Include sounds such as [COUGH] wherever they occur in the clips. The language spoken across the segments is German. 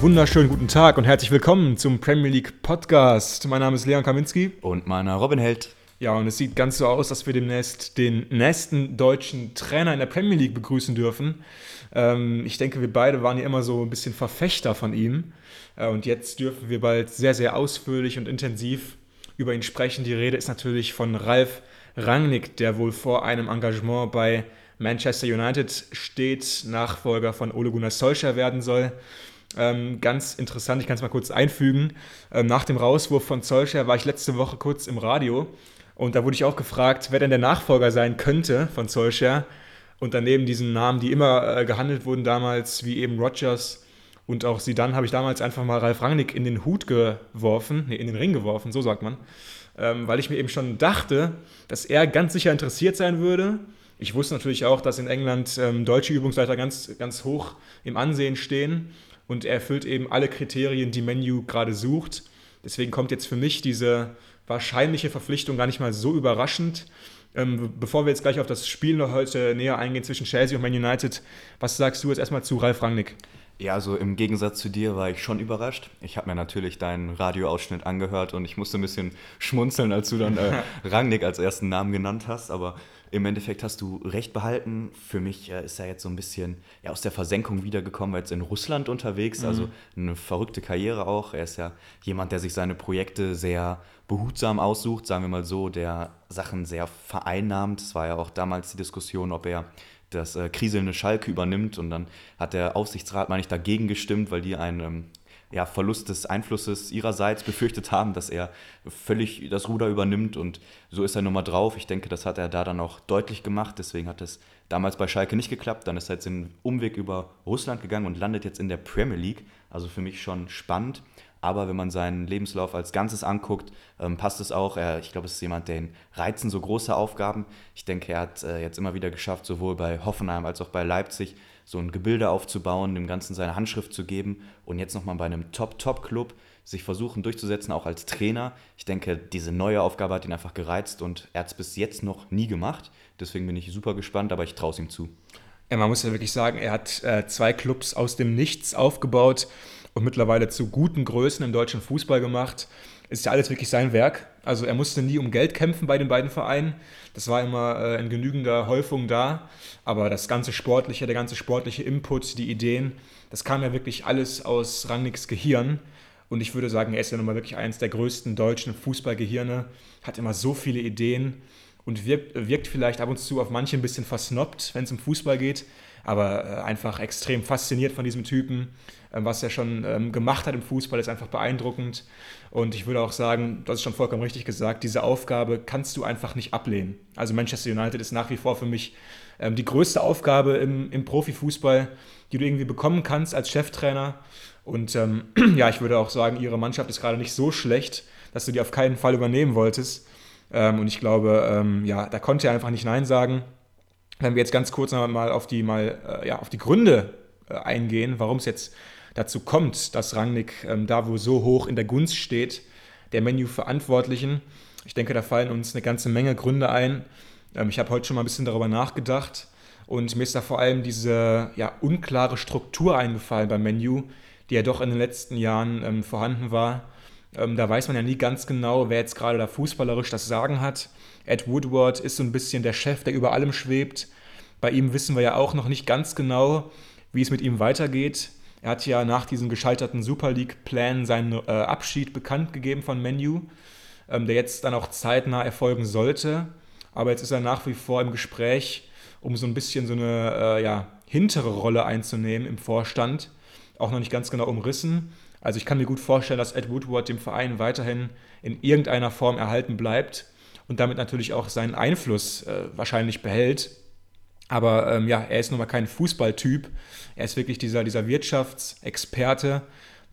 Einen wunderschönen guten Tag und herzlich willkommen zum Premier League Podcast. Mein Name ist Leon Kaminski. Und meiner Robin Held. Ja, und es sieht ganz so aus, dass wir demnächst den nächsten deutschen Trainer in der Premier League begrüßen dürfen. Ähm, ich denke, wir beide waren ja immer so ein bisschen Verfechter von ihm. Äh, und jetzt dürfen wir bald sehr, sehr ausführlich und intensiv über ihn sprechen. Die Rede ist natürlich von Ralf Rangnick, der wohl vor einem Engagement bei Manchester United steht, Nachfolger von Ole Gunnar Solskjaer werden soll. Ähm, ganz interessant, ich kann es mal kurz einfügen. Ähm, nach dem Rauswurf von Solskjaer war ich letzte Woche kurz im Radio und da wurde ich auch gefragt, wer denn der Nachfolger sein könnte von Solskjaer. Und daneben diesen Namen, die immer äh, gehandelt wurden damals, wie eben Rogers und auch sie dann, habe ich damals einfach mal Ralf Rangnick in den Hut geworfen, nee, in den Ring geworfen, so sagt man. Ähm, weil ich mir eben schon dachte, dass er ganz sicher interessiert sein würde. Ich wusste natürlich auch, dass in England ähm, deutsche Übungsleiter ganz, ganz hoch im Ansehen stehen und er erfüllt eben alle Kriterien, die Menu gerade sucht. Deswegen kommt jetzt für mich diese wahrscheinliche Verpflichtung gar nicht mal so überraschend. Ähm, bevor wir jetzt gleich auf das Spiel noch heute näher eingehen zwischen Chelsea und Man United, was sagst du jetzt erstmal zu Ralf Rangnick? Ja, also im Gegensatz zu dir war ich schon überrascht. Ich habe mir natürlich deinen Radioausschnitt angehört und ich musste ein bisschen schmunzeln, als du dann äh, [LAUGHS] Rangnick als ersten Namen genannt hast. Aber im Endeffekt hast du recht behalten. Für mich äh, ist er jetzt so ein bisschen ja, aus der Versenkung wiedergekommen, weil jetzt in Russland unterwegs, also mhm. also eine verrückte Karriere auch. Er ist ja jemand, der sich seine Projekte sehr behutsam aussucht, sagen wir mal so, der Sachen sehr vereinnahmt. Es war ja auch damals die Diskussion, ob er das äh, kriselnde Schalke übernimmt und dann hat der Aufsichtsrat, meine ich, dagegen gestimmt, weil die einen ähm, ja, Verlust des Einflusses ihrerseits befürchtet haben, dass er völlig das Ruder übernimmt und so ist er nun mal drauf. Ich denke, das hat er da dann auch deutlich gemacht, deswegen hat es damals bei Schalke nicht geklappt. Dann ist er jetzt den Umweg über Russland gegangen und landet jetzt in der Premier League. Also für mich schon spannend. Aber wenn man seinen Lebenslauf als Ganzes anguckt, ähm, passt es auch. Er, ich glaube, es ist jemand, der ihn reizen so große Aufgaben. Ich denke, er hat äh, jetzt immer wieder geschafft, sowohl bei Hoffenheim als auch bei Leipzig, so ein Gebilde aufzubauen, dem Ganzen seine Handschrift zu geben und jetzt nochmal bei einem Top-Top-Club sich versuchen durchzusetzen, auch als Trainer. Ich denke, diese neue Aufgabe hat ihn einfach gereizt und er hat es bis jetzt noch nie gemacht. Deswegen bin ich super gespannt, aber ich traue es ihm zu. Ja, man muss ja wirklich sagen, er hat äh, zwei Clubs aus dem Nichts aufgebaut und mittlerweile zu guten Größen im deutschen Fußball gemacht. Ist ja alles wirklich sein Werk. Also er musste nie um Geld kämpfen bei den beiden Vereinen. Das war immer äh, in genügender Häufung da. Aber das ganze Sportliche, der ganze sportliche Input, die Ideen, das kam ja wirklich alles aus Rangnicks Gehirn. Und ich würde sagen, er ist ja nun mal wirklich eines der größten deutschen Fußballgehirne, hat immer so viele Ideen und wirkt, wirkt vielleicht ab und zu auf manche ein bisschen versnobbt, wenn es um Fußball geht aber äh, einfach extrem fasziniert von diesem Typen. Ähm, was er schon ähm, gemacht hat im Fußball, ist einfach beeindruckend. Und ich würde auch sagen, das ist schon vollkommen richtig gesagt, diese Aufgabe kannst du einfach nicht ablehnen. Also Manchester United ist nach wie vor für mich ähm, die größte Aufgabe im, im Profifußball, die du irgendwie bekommen kannst als Cheftrainer. Und ähm, [CLEARS THROAT] ja, ich würde auch sagen, ihre Mannschaft ist gerade nicht so schlecht, dass du die auf keinen Fall übernehmen wolltest. Ähm, und ich glaube, ähm, ja, da konnte er einfach nicht Nein sagen. Wenn wir jetzt ganz kurz noch mal auf die, mal, äh, ja, auf die Gründe äh, eingehen, warum es jetzt dazu kommt, dass Rangnick ähm, da wo so hoch in der Gunst steht, der Menü-Verantwortlichen. Ich denke, da fallen uns eine ganze Menge Gründe ein. Ähm, ich habe heute schon mal ein bisschen darüber nachgedacht und mir ist da vor allem diese ja, unklare Struktur eingefallen beim Menü, die ja doch in den letzten Jahren ähm, vorhanden war. Ähm, da weiß man ja nie ganz genau, wer jetzt gerade da fußballerisch das Sagen hat. Ed Woodward ist so ein bisschen der Chef, der über allem schwebt. Bei ihm wissen wir ja auch noch nicht ganz genau, wie es mit ihm weitergeht. Er hat ja nach diesem gescheiterten Super League-Plan seinen äh, Abschied bekannt gegeben von Menu, ähm, der jetzt dann auch zeitnah erfolgen sollte. Aber jetzt ist er nach wie vor im Gespräch, um so ein bisschen so eine äh, ja, hintere Rolle einzunehmen im Vorstand. Auch noch nicht ganz genau umrissen. Also ich kann mir gut vorstellen, dass Ed Woodward dem Verein weiterhin in irgendeiner Form erhalten bleibt und damit natürlich auch seinen Einfluss äh, wahrscheinlich behält. Aber ähm, ja, er ist nun mal kein Fußballtyp. Er ist wirklich dieser, dieser Wirtschaftsexperte,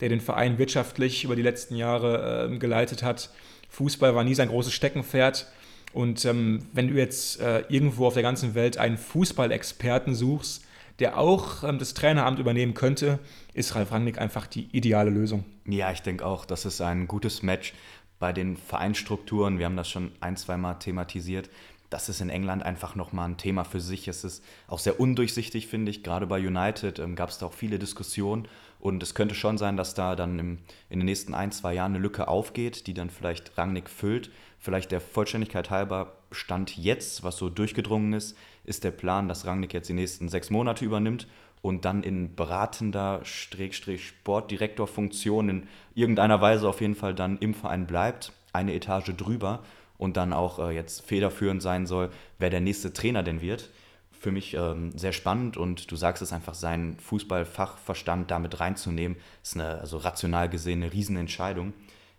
der den Verein wirtschaftlich über die letzten Jahre äh, geleitet hat. Fußball war nie sein großes Steckenpferd. Und ähm, wenn du jetzt äh, irgendwo auf der ganzen Welt einen Fußballexperten suchst, der auch ähm, das Traineramt übernehmen könnte, ist Ralf Rangnick einfach die ideale Lösung. Ja, ich denke auch, das ist ein gutes Match bei den Vereinsstrukturen, wir haben das schon ein, zwei Mal thematisiert, das ist in England einfach nochmal ein Thema für sich. Es ist auch sehr undurchsichtig, finde ich. Gerade bei United ähm, gab es da auch viele Diskussionen. Und es könnte schon sein, dass da dann im, in den nächsten ein, zwei Jahren eine Lücke aufgeht, die dann vielleicht Rangnick füllt. Vielleicht der Vollständigkeit halber Stand jetzt, was so durchgedrungen ist, ist der Plan, dass Rangnick jetzt die nächsten sechs Monate übernimmt und dann in beratender Sportdirektorfunktion in irgendeiner Weise auf jeden Fall dann im Verein bleibt, eine Etage drüber und dann auch äh, jetzt federführend sein soll, wer der nächste Trainer denn wird. Für mich ähm, sehr spannend und du sagst es einfach, seinen Fußballfachverstand damit reinzunehmen, ist eine also rational gesehen eine Riesenentscheidung.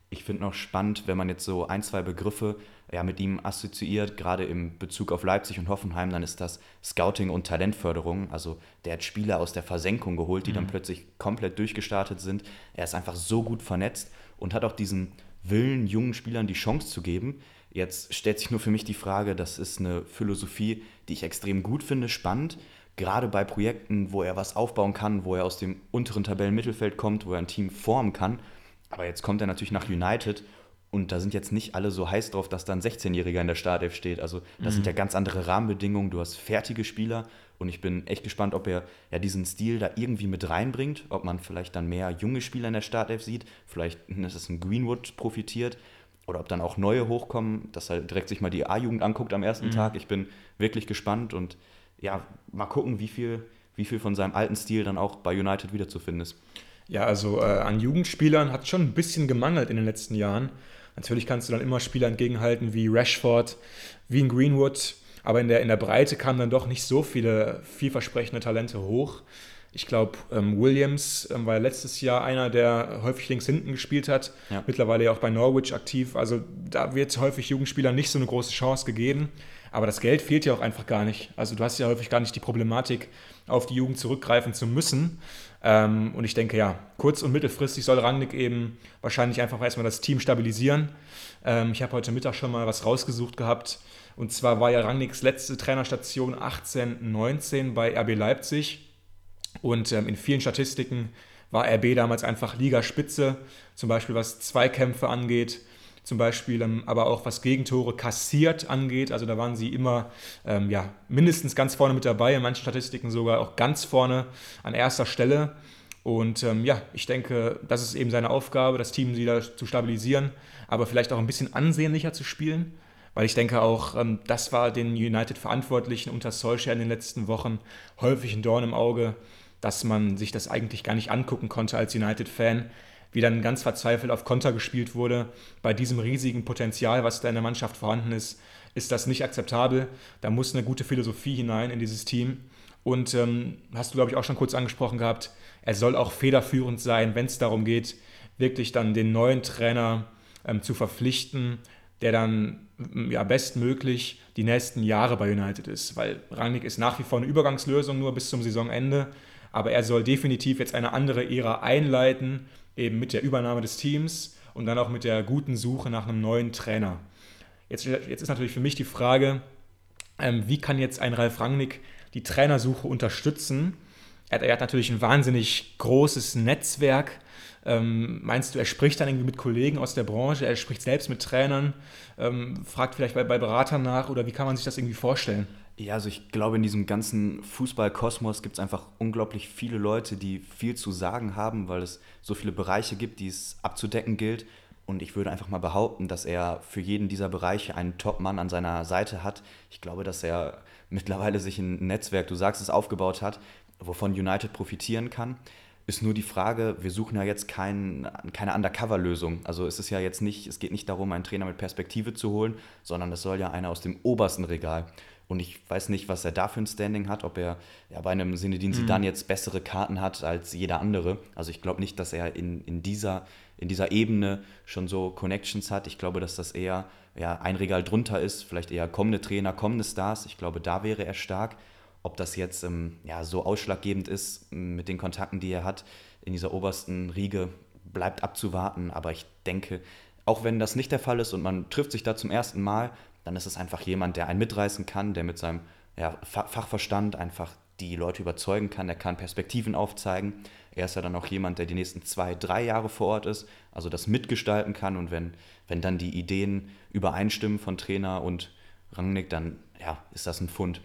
Ich finde noch spannend, wenn man jetzt so ein, zwei Begriffe ja, mit ihm assoziiert, gerade im Bezug auf Leipzig und Hoffenheim, dann ist das Scouting und Talentförderung. Also der hat Spieler aus der Versenkung geholt, die mhm. dann plötzlich komplett durchgestartet sind. Er ist einfach so gut vernetzt und hat auch diesen Willen, jungen Spielern die Chance zu geben. Jetzt stellt sich nur für mich die Frage, das ist eine Philosophie, die ich extrem gut finde, spannend. Gerade bei Projekten, wo er was aufbauen kann, wo er aus dem unteren Tabellenmittelfeld kommt, wo er ein Team formen kann. Aber jetzt kommt er natürlich nach United und da sind jetzt nicht alle so heiß drauf, dass da ein 16-Jähriger in der Startelf steht. Also das mhm. sind ja ganz andere Rahmenbedingungen. Du hast fertige Spieler und ich bin echt gespannt, ob er ja diesen Stil da irgendwie mit reinbringt, ob man vielleicht dann mehr junge Spieler in der Startelf sieht, vielleicht [LAUGHS] dass es ein Greenwood profitiert oder ob dann auch neue hochkommen, dass er direkt sich mal die A-Jugend anguckt am ersten mhm. Tag. Ich bin wirklich gespannt und ja, mal gucken, wie viel, wie viel von seinem alten Stil dann auch bei United wiederzufinden ist. Ja, also äh, an Jugendspielern hat schon ein bisschen gemangelt in den letzten Jahren. Natürlich kannst du dann immer Spieler entgegenhalten wie Rashford, wie ein Greenwood, aber in der, in der Breite kamen dann doch nicht so viele vielversprechende Talente hoch. Ich glaube, ähm, Williams ähm, war letztes Jahr einer, der häufig links hinten gespielt hat, ja. mittlerweile ja auch bei Norwich aktiv. Also da wird häufig Jugendspielern nicht so eine große Chance gegeben. Aber das Geld fehlt ja auch einfach gar nicht. Also du hast ja häufig gar nicht die Problematik, auf die Jugend zurückgreifen zu müssen. Ähm, und ich denke, ja, kurz- und mittelfristig soll Rangnick eben wahrscheinlich einfach erstmal das Team stabilisieren. Ähm, ich habe heute Mittag schon mal was rausgesucht gehabt. Und zwar war ja Rangnicks letzte Trainerstation 18-19 bei RB Leipzig. Und ähm, in vielen Statistiken war RB damals einfach Ligaspitze, zum Beispiel was Zweikämpfe angeht, zum Beispiel ähm, aber auch was Gegentore kassiert angeht. Also da waren sie immer ähm, ja, mindestens ganz vorne mit dabei, in manchen Statistiken sogar auch ganz vorne an erster Stelle. Und ähm, ja, ich denke, das ist eben seine Aufgabe, das Team wieder zu stabilisieren, aber vielleicht auch ein bisschen ansehnlicher zu spielen. Weil ich denke auch, ähm, das war den United-Verantwortlichen unter Solskjaer in den letzten Wochen häufig ein Dorn im Auge, dass man sich das eigentlich gar nicht angucken konnte als United-Fan, wie dann ganz verzweifelt auf Konter gespielt wurde. Bei diesem riesigen Potenzial, was da in der Mannschaft vorhanden ist, ist das nicht akzeptabel. Da muss eine gute Philosophie hinein in dieses Team. Und ähm, hast du, glaube ich, auch schon kurz angesprochen gehabt, er soll auch federführend sein, wenn es darum geht, wirklich dann den neuen Trainer ähm, zu verpflichten, der dann ja, bestmöglich die nächsten Jahre bei United ist. Weil Rangnick ist nach wie vor eine Übergangslösung nur bis zum Saisonende. Aber er soll definitiv jetzt eine andere Ära einleiten, eben mit der Übernahme des Teams und dann auch mit der guten Suche nach einem neuen Trainer. Jetzt, jetzt ist natürlich für mich die Frage, ähm, wie kann jetzt ein Ralf Rangnick die Trainersuche unterstützen? Er hat, er hat natürlich ein wahnsinnig großes Netzwerk. Ähm, meinst du, er spricht dann irgendwie mit Kollegen aus der Branche, er spricht selbst mit Trainern, ähm, fragt vielleicht bei, bei Beratern nach oder wie kann man sich das irgendwie vorstellen? Ja, also ich glaube, in diesem ganzen Fußballkosmos gibt es einfach unglaublich viele Leute, die viel zu sagen haben, weil es so viele Bereiche gibt, die es abzudecken gilt. Und ich würde einfach mal behaupten, dass er für jeden dieser Bereiche einen Top-Mann an seiner Seite hat. Ich glaube, dass er [LAUGHS] mittlerweile sich ein Netzwerk, du sagst es, aufgebaut hat, wovon United profitieren kann. Ist nur die Frage, wir suchen ja jetzt kein, keine Undercover-Lösung. Also es ist ja jetzt nicht, es geht nicht darum, einen Trainer mit Perspektive zu holen, sondern es soll ja einer aus dem obersten Regal. Und ich weiß nicht, was er da für ein Standing hat, ob er ja, bei einem Sinedin Sidan mhm. jetzt bessere Karten hat als jeder andere. Also ich glaube nicht, dass er in, in, dieser, in dieser Ebene schon so Connections hat. Ich glaube, dass das eher ja, ein Regal drunter ist, vielleicht eher kommende Trainer, kommende Stars. Ich glaube, da wäre er stark. Ob das jetzt ähm, ja, so ausschlaggebend ist mit den Kontakten, die er hat in dieser obersten Riege, bleibt abzuwarten. Aber ich denke, auch wenn das nicht der Fall ist und man trifft sich da zum ersten Mal, dann ist es einfach jemand, der einen mitreißen kann, der mit seinem ja, Fachverstand einfach die Leute überzeugen kann, er kann Perspektiven aufzeigen. Er ist ja dann auch jemand, der die nächsten zwei, drei Jahre vor Ort ist, also das mitgestalten kann und wenn, wenn dann die Ideen übereinstimmen von Trainer und Rangnick, dann ja, ist das ein Fund.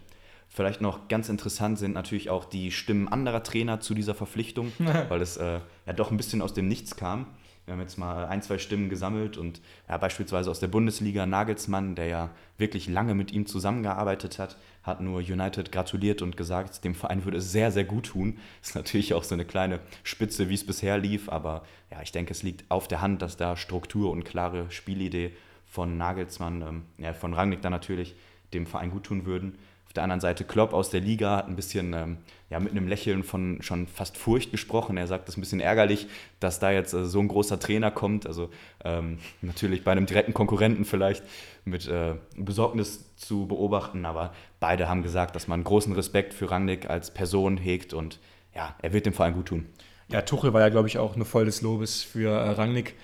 Vielleicht noch ganz interessant sind natürlich auch die Stimmen anderer Trainer zu dieser Verpflichtung, [LAUGHS] weil es äh, ja doch ein bisschen aus dem Nichts kam. Wir haben jetzt mal ein, zwei Stimmen gesammelt und ja, beispielsweise aus der Bundesliga Nagelsmann, der ja wirklich lange mit ihm zusammengearbeitet hat, hat nur United gratuliert und gesagt, dem Verein würde es sehr, sehr gut tun. Ist natürlich auch so eine kleine Spitze, wie es bisher lief, aber ja, ich denke, es liegt auf der Hand, dass da Struktur und klare Spielidee von Nagelsmann, ähm, ja, von Rangnick dann natürlich dem Verein gut tun würden der anderen Seite Klopp aus der Liga hat ein bisschen ähm, ja, mit einem Lächeln von schon fast Furcht gesprochen. Er sagt, es ist ein bisschen ärgerlich, dass da jetzt äh, so ein großer Trainer kommt. Also ähm, natürlich bei einem direkten Konkurrenten vielleicht mit äh, Besorgnis zu beobachten. Aber beide haben gesagt, dass man großen Respekt für Rangnick als Person hegt und ja, er wird dem Verein gut tun. Ja, Tuchel war ja, glaube ich, auch nur voll des Lobes für äh, Rangnick.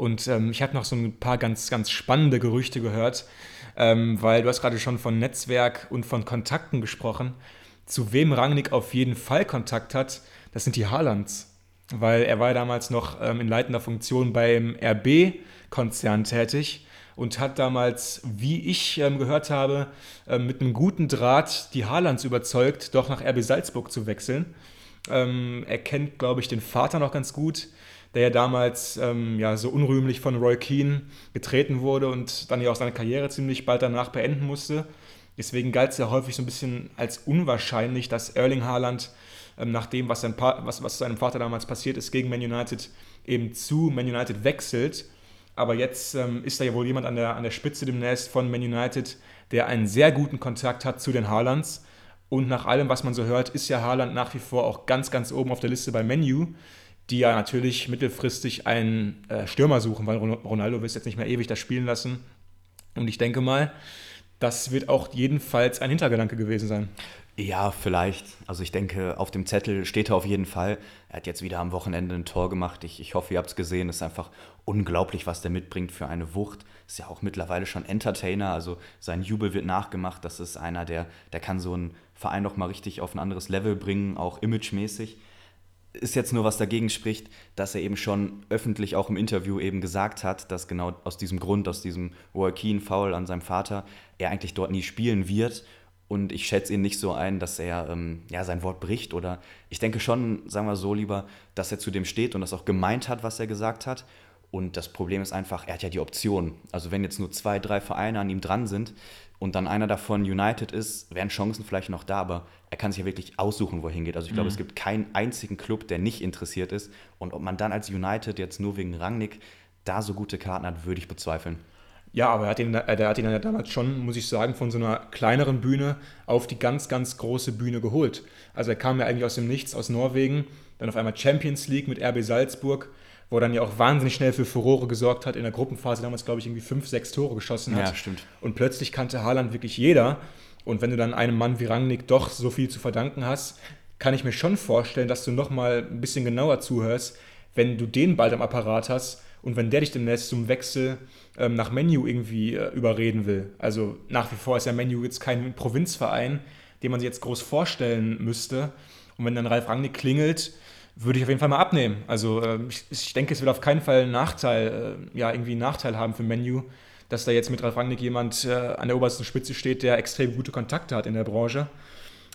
Und ähm, ich habe noch so ein paar ganz, ganz spannende Gerüchte gehört ähm, weil du hast gerade schon von Netzwerk und von Kontakten gesprochen. Zu wem Rangnick auf jeden Fall Kontakt hat, das sind die Haalands. Weil er war damals noch ähm, in leitender Funktion beim RB-Konzern tätig und hat damals, wie ich ähm, gehört habe, ähm, mit einem guten Draht die Haalands überzeugt, doch nach RB Salzburg zu wechseln. Ähm, er kennt, glaube ich, den Vater noch ganz gut der ja damals ähm, ja, so unrühmlich von Roy Keane getreten wurde und dann ja auch seine Karriere ziemlich bald danach beenden musste. Deswegen galt es ja häufig so ein bisschen als unwahrscheinlich, dass Erling Haaland ähm, nach dem, was, sein was, was seinem Vater damals passiert ist, gegen Man United eben zu Man United wechselt. Aber jetzt ähm, ist da ja wohl jemand an der, an der Spitze demnächst von Man United, der einen sehr guten Kontakt hat zu den Haalands. Und nach allem, was man so hört, ist ja Haaland nach wie vor auch ganz, ganz oben auf der Liste bei Menu die ja natürlich mittelfristig einen äh, Stürmer suchen, weil Ronaldo es jetzt nicht mehr ewig das spielen lassen. Und ich denke mal, das wird auch jedenfalls ein Hintergedanke gewesen sein. Ja, vielleicht. Also ich denke, auf dem Zettel steht er auf jeden Fall. Er hat jetzt wieder am Wochenende ein Tor gemacht. Ich, ich hoffe, ihr habt es gesehen. Es ist einfach unglaublich, was der mitbringt für eine Wucht. Ist ja auch mittlerweile schon Entertainer. Also sein Jubel wird nachgemacht. Das ist einer, der, der kann so einen Verein noch mal richtig auf ein anderes Level bringen, auch imagemäßig ist jetzt nur was dagegen spricht, dass er eben schon öffentlich auch im Interview eben gesagt hat, dass genau aus diesem Grund, aus diesem Joaquin-Foul an seinem Vater, er eigentlich dort nie spielen wird. Und ich schätze ihn nicht so ein, dass er ähm, ja, sein Wort bricht. Oder ich denke schon, sagen wir so lieber, dass er zu dem steht und das auch gemeint hat, was er gesagt hat. Und das Problem ist einfach, er hat ja die Option. Also wenn jetzt nur zwei, drei Vereine an ihm dran sind, und dann einer davon United ist, wären Chancen vielleicht noch da, aber er kann sich ja wirklich aussuchen, wo er hingeht. Also ich glaube, mhm. es gibt keinen einzigen Club, der nicht interessiert ist. Und ob man dann als United jetzt nur wegen Rangnick da so gute Karten hat, würde ich bezweifeln. Ja, aber er hat ihn, er hat ihn ja damals schon, muss ich sagen, von so einer kleineren Bühne auf die ganz, ganz große Bühne geholt. Also er kam ja eigentlich aus dem Nichts, aus Norwegen, dann auf einmal Champions League mit RB Salzburg wo er dann ja auch wahnsinnig schnell für Furore gesorgt hat. In der Gruppenphase damals, glaube ich, irgendwie fünf, sechs Tore geschossen hat. Ja, stimmt. Und plötzlich kannte Haaland wirklich jeder. Und wenn du dann einem Mann wie Rangnick doch so viel zu verdanken hast, kann ich mir schon vorstellen, dass du nochmal ein bisschen genauer zuhörst, wenn du den bald am Apparat hast und wenn der dich demnächst zum Wechsel ähm, nach Menu irgendwie äh, überreden will. Also nach wie vor ist ja Menu jetzt kein Provinzverein, den man sich jetzt groß vorstellen müsste. Und wenn dann Ralf Rangnick klingelt, würde ich auf jeden Fall mal abnehmen. Also äh, ich, ich, denke, es wird auf keinen Fall einen Nachteil, äh, ja, irgendwie einen Nachteil haben für Menu, dass da jetzt mit Ralf Rangnick jemand äh, an der obersten Spitze steht, der extrem gute Kontakte hat in der Branche.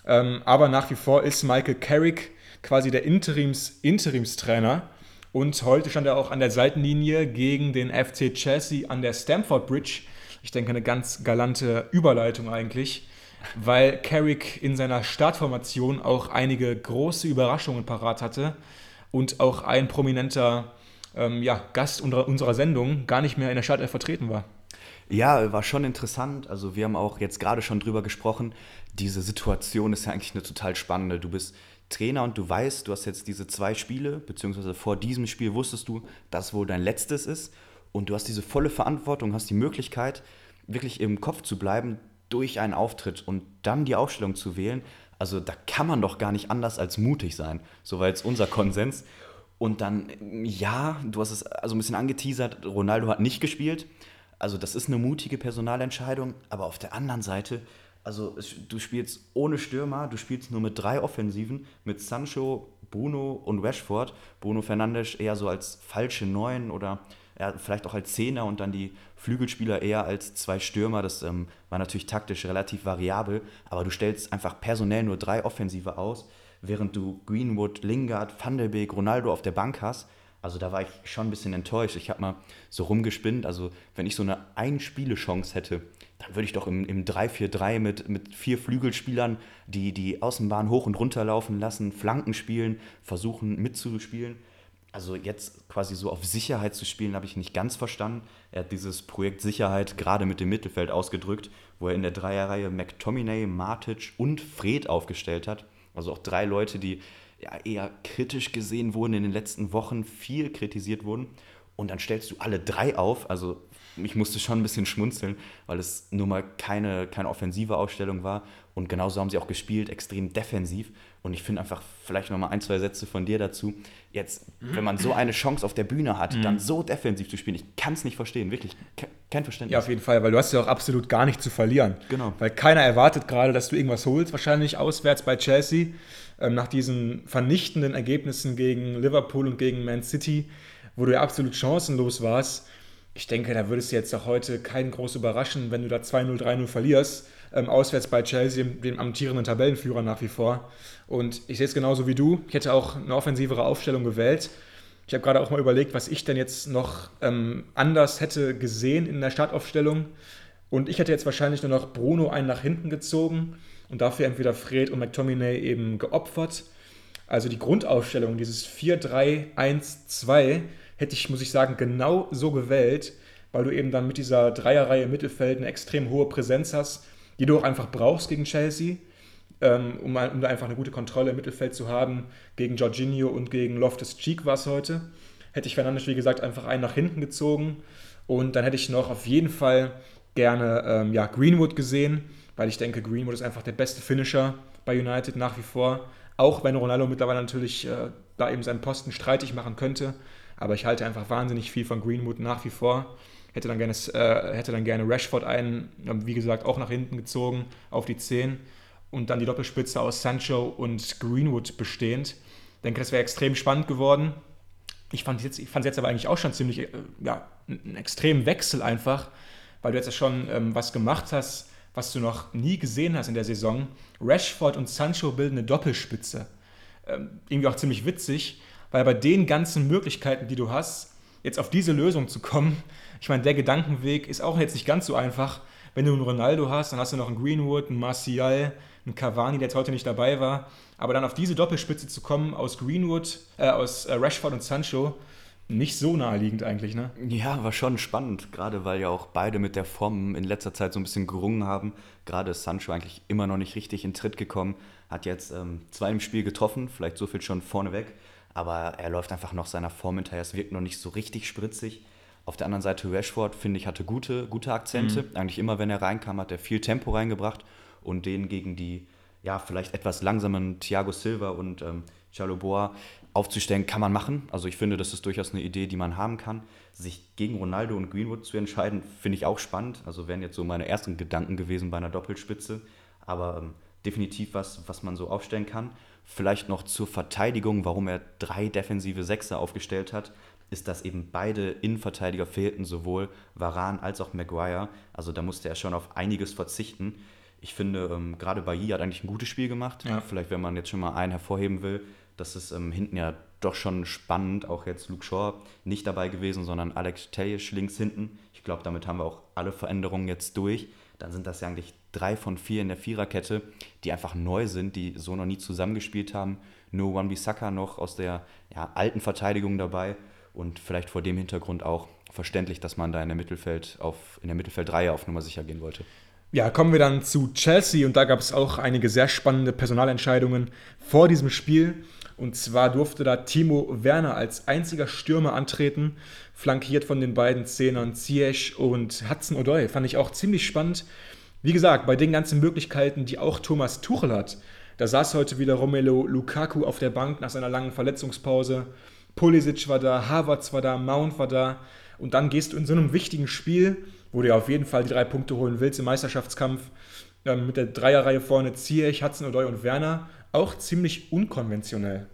Ähm, aber nach wie vor ist Michael Carrick quasi der Interims, Interimstrainer. Und heute stand er auch an der Seitenlinie gegen den FC Chelsea an der Stamford Bridge. Ich denke, eine ganz galante Überleitung eigentlich weil Carrick in seiner Startformation auch einige große Überraschungen parat hatte und auch ein prominenter ähm, ja, Gast unserer, Sendung gar nicht mehr in der Startelf vertreten war. Ja, war schon interessant. Also wir haben auch jetzt gerade schon drüber gesprochen. Diese Situation ist ja eigentlich eine total spannende. Du bist Trainer und du weißt, du hast jetzt diese zwei Spiele, beziehungsweise vor diesem Spiel wusstest du, dass wohl dein letztes ist. Und du hast diese volle Verantwortung, hast die Möglichkeit, wirklich im Kopf zu bleiben, durch einen Auftritt und dann die Aufstellung zu wählen, also da kann man doch gar nicht anders als mutig sein. Soweit ist unser Konsens. Und dann, ja, du hast es also ein bisschen angeteasert, Ronaldo hat nicht gespielt. Also das ist eine mutige Personalentscheidung, aber auf der anderen Seite, also du spielst ohne Stürmer, du spielst nur mit drei Offensiven, mit Sancho, Bruno und Rashford. Bruno Fernandes eher so als falsche Neun oder er vielleicht auch als Zehner und dann die Flügelspieler eher als zwei Stürmer. Das ähm, war natürlich taktisch relativ variabel, aber du stellst einfach personell nur drei Offensive aus, während du Greenwood, Lingard, Van der Beek, Ronaldo auf der Bank hast. Also da war ich schon ein bisschen enttäuscht. Ich habe mal so rumgespinnt. Also wenn ich so eine Ein-Spiele-Chance hätte, dann würde ich doch im, im 3-4-3 mit, mit vier Flügelspielern die, die Außenbahn hoch und runter laufen lassen, Flanken spielen, versuchen mitzuspielen. Also jetzt quasi so auf Sicherheit zu spielen, habe ich nicht ganz verstanden. Er hat dieses Projekt Sicherheit gerade mit dem Mittelfeld ausgedrückt, wo er in der Dreierreihe McTominay, Matic und Fred aufgestellt hat. Also auch drei Leute, die ja eher kritisch gesehen wurden in den letzten Wochen, viel kritisiert wurden. Und dann stellst du alle drei auf. Also ich musste schon ein bisschen schmunzeln, weil es nur mal keine, keine offensive Ausstellung war. Und genauso haben sie auch gespielt, extrem defensiv. Und ich finde einfach vielleicht noch mal ein, zwei Sätze von dir dazu. Jetzt, wenn man so eine Chance auf der Bühne hat, mhm. dann so defensiv zu spielen, ich kann es nicht verstehen, wirklich kein Verständnis. Ja, auf jeden Fall, weil du hast ja auch absolut gar nichts zu verlieren. Genau. Weil keiner erwartet gerade, dass du irgendwas holst, wahrscheinlich auswärts bei Chelsea. Ähm, nach diesen vernichtenden Ergebnissen gegen Liverpool und gegen Man City, wo du ja absolut chancenlos warst ich denke, da würde es jetzt auch heute keinen groß überraschen, wenn du da 2-0, 3-0 verlierst. Ähm, auswärts bei Chelsea, dem amtierenden Tabellenführer nach wie vor. Und ich sehe es genauso wie du. Ich hätte auch eine offensivere Aufstellung gewählt. Ich habe gerade auch mal überlegt, was ich denn jetzt noch ähm, anders hätte gesehen in der Startaufstellung. Und ich hätte jetzt wahrscheinlich nur noch Bruno einen nach hinten gezogen und dafür entweder Fred und McTominay eben geopfert. Also die Grundaufstellung, dieses 4-3-1-2, hätte ich, muss ich sagen, genau so gewählt, weil du eben dann mit dieser Dreierreihe im Mittelfeld eine extrem hohe Präsenz hast, die du auch einfach brauchst gegen Chelsea, ähm, um, um da einfach eine gute Kontrolle im Mittelfeld zu haben. Gegen Jorginho und gegen Loftus Cheek war es heute. Hätte ich Fernandes, wie gesagt, einfach einen nach hinten gezogen. Und dann hätte ich noch auf jeden Fall gerne ähm, ja, Greenwood gesehen, weil ich denke, Greenwood ist einfach der beste Finisher bei United nach wie vor. Auch wenn Ronaldo mittlerweile natürlich äh, da eben seinen Posten streitig machen könnte. Aber ich halte einfach wahnsinnig viel von Greenwood nach wie vor. Hätte dann gerne, äh, hätte dann gerne Rashford einen, wie gesagt, auch nach hinten gezogen auf die 10 und dann die Doppelspitze aus Sancho und Greenwood bestehend. Ich denke, das wäre extrem spannend geworden. Ich fand es jetzt, jetzt aber eigentlich auch schon ziemlich, äh, ja, einen extremen Wechsel einfach, weil du jetzt ja schon ähm, was gemacht hast, was du noch nie gesehen hast in der Saison. Rashford und Sancho bilden eine Doppelspitze. Ähm, irgendwie auch ziemlich witzig weil bei den ganzen Möglichkeiten, die du hast, jetzt auf diese Lösung zu kommen, ich meine, der Gedankenweg ist auch jetzt nicht ganz so einfach. Wenn du einen Ronaldo hast, dann hast du noch einen Greenwood, einen Martial, einen Cavani, der jetzt heute nicht dabei war. Aber dann auf diese Doppelspitze zu kommen aus Greenwood, äh, aus äh, Rashford und Sancho, nicht so naheliegend eigentlich, ne? Ja, war schon spannend, gerade weil ja auch beide mit der Form in letzter Zeit so ein bisschen gerungen haben. Gerade ist Sancho eigentlich immer noch nicht richtig in Tritt gekommen, hat jetzt ähm, zwei im Spiel getroffen, vielleicht so viel schon vorneweg aber er läuft einfach noch seiner Form hinterher. Es wirkt noch nicht so richtig spritzig. Auf der anderen Seite Rashford, finde ich, hatte gute, gute Akzente. Mhm. Eigentlich immer, wenn er reinkam, hat er viel Tempo reingebracht und den gegen die ja, vielleicht etwas langsamen Thiago Silva und ähm, Chaloboa aufzustellen, kann man machen. Also ich finde, das ist durchaus eine Idee, die man haben kann. Sich gegen Ronaldo und Greenwood zu entscheiden, finde ich auch spannend. Also wären jetzt so meine ersten Gedanken gewesen bei einer Doppelspitze. Aber ähm, definitiv was, was man so aufstellen kann. Vielleicht noch zur Verteidigung, warum er drei defensive Sechser aufgestellt hat, ist, dass eben beide Innenverteidiger fehlten, sowohl Varan als auch Maguire. Also da musste er schon auf einiges verzichten. Ich finde, ähm, gerade Bailly hat eigentlich ein gutes Spiel gemacht. Ja. Vielleicht, wenn man jetzt schon mal einen hervorheben will, das ist ähm, hinten ja doch schon spannend. Auch jetzt Luke Shaw nicht dabei gewesen, sondern Alex Tejic links hinten. Ich glaube, damit haben wir auch alle Veränderungen jetzt durch. Dann sind das ja eigentlich drei von vier in der Viererkette, die einfach neu sind, die so noch nie zusammengespielt haben. Nur Wan-Bissaka noch aus der ja, alten Verteidigung dabei und vielleicht vor dem Hintergrund auch verständlich, dass man da in der Mittelfeld auf, in der Mittelfeldreihe auf Nummer sicher gehen wollte. Ja, kommen wir dann zu Chelsea und da gab es auch einige sehr spannende Personalentscheidungen vor diesem Spiel. Und zwar durfte da Timo Werner als einziger Stürmer antreten, flankiert von den beiden Zehnern Ziyech und Hudson O'Doy. Fand ich auch ziemlich spannend. Wie gesagt, bei den ganzen Möglichkeiten, die auch Thomas Tuchel hat, da saß heute wieder Romelu Lukaku auf der Bank nach seiner langen Verletzungspause. Pulisic war da, Havertz war da, Mount war da. Und dann gehst du in so einem wichtigen Spiel, wo du ja auf jeden Fall die drei Punkte holen willst im Meisterschaftskampf, ähm, mit der Dreierreihe vorne Ziyech, Hudson, Odoi und Werner auch ziemlich unkonventionell.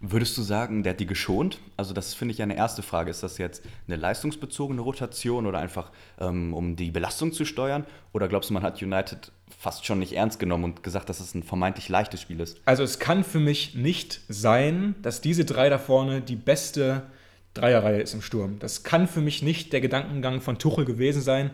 Würdest du sagen, der hat die geschont? Also das finde ich eine erste Frage. Ist das jetzt eine leistungsbezogene Rotation oder einfach ähm, um die Belastung zu steuern? Oder glaubst du, man hat United fast schon nicht ernst genommen und gesagt, dass es ein vermeintlich leichtes Spiel ist? Also es kann für mich nicht sein, dass diese drei da vorne die beste Dreierreihe ist im Sturm. Das kann für mich nicht der Gedankengang von Tuchel gewesen sein.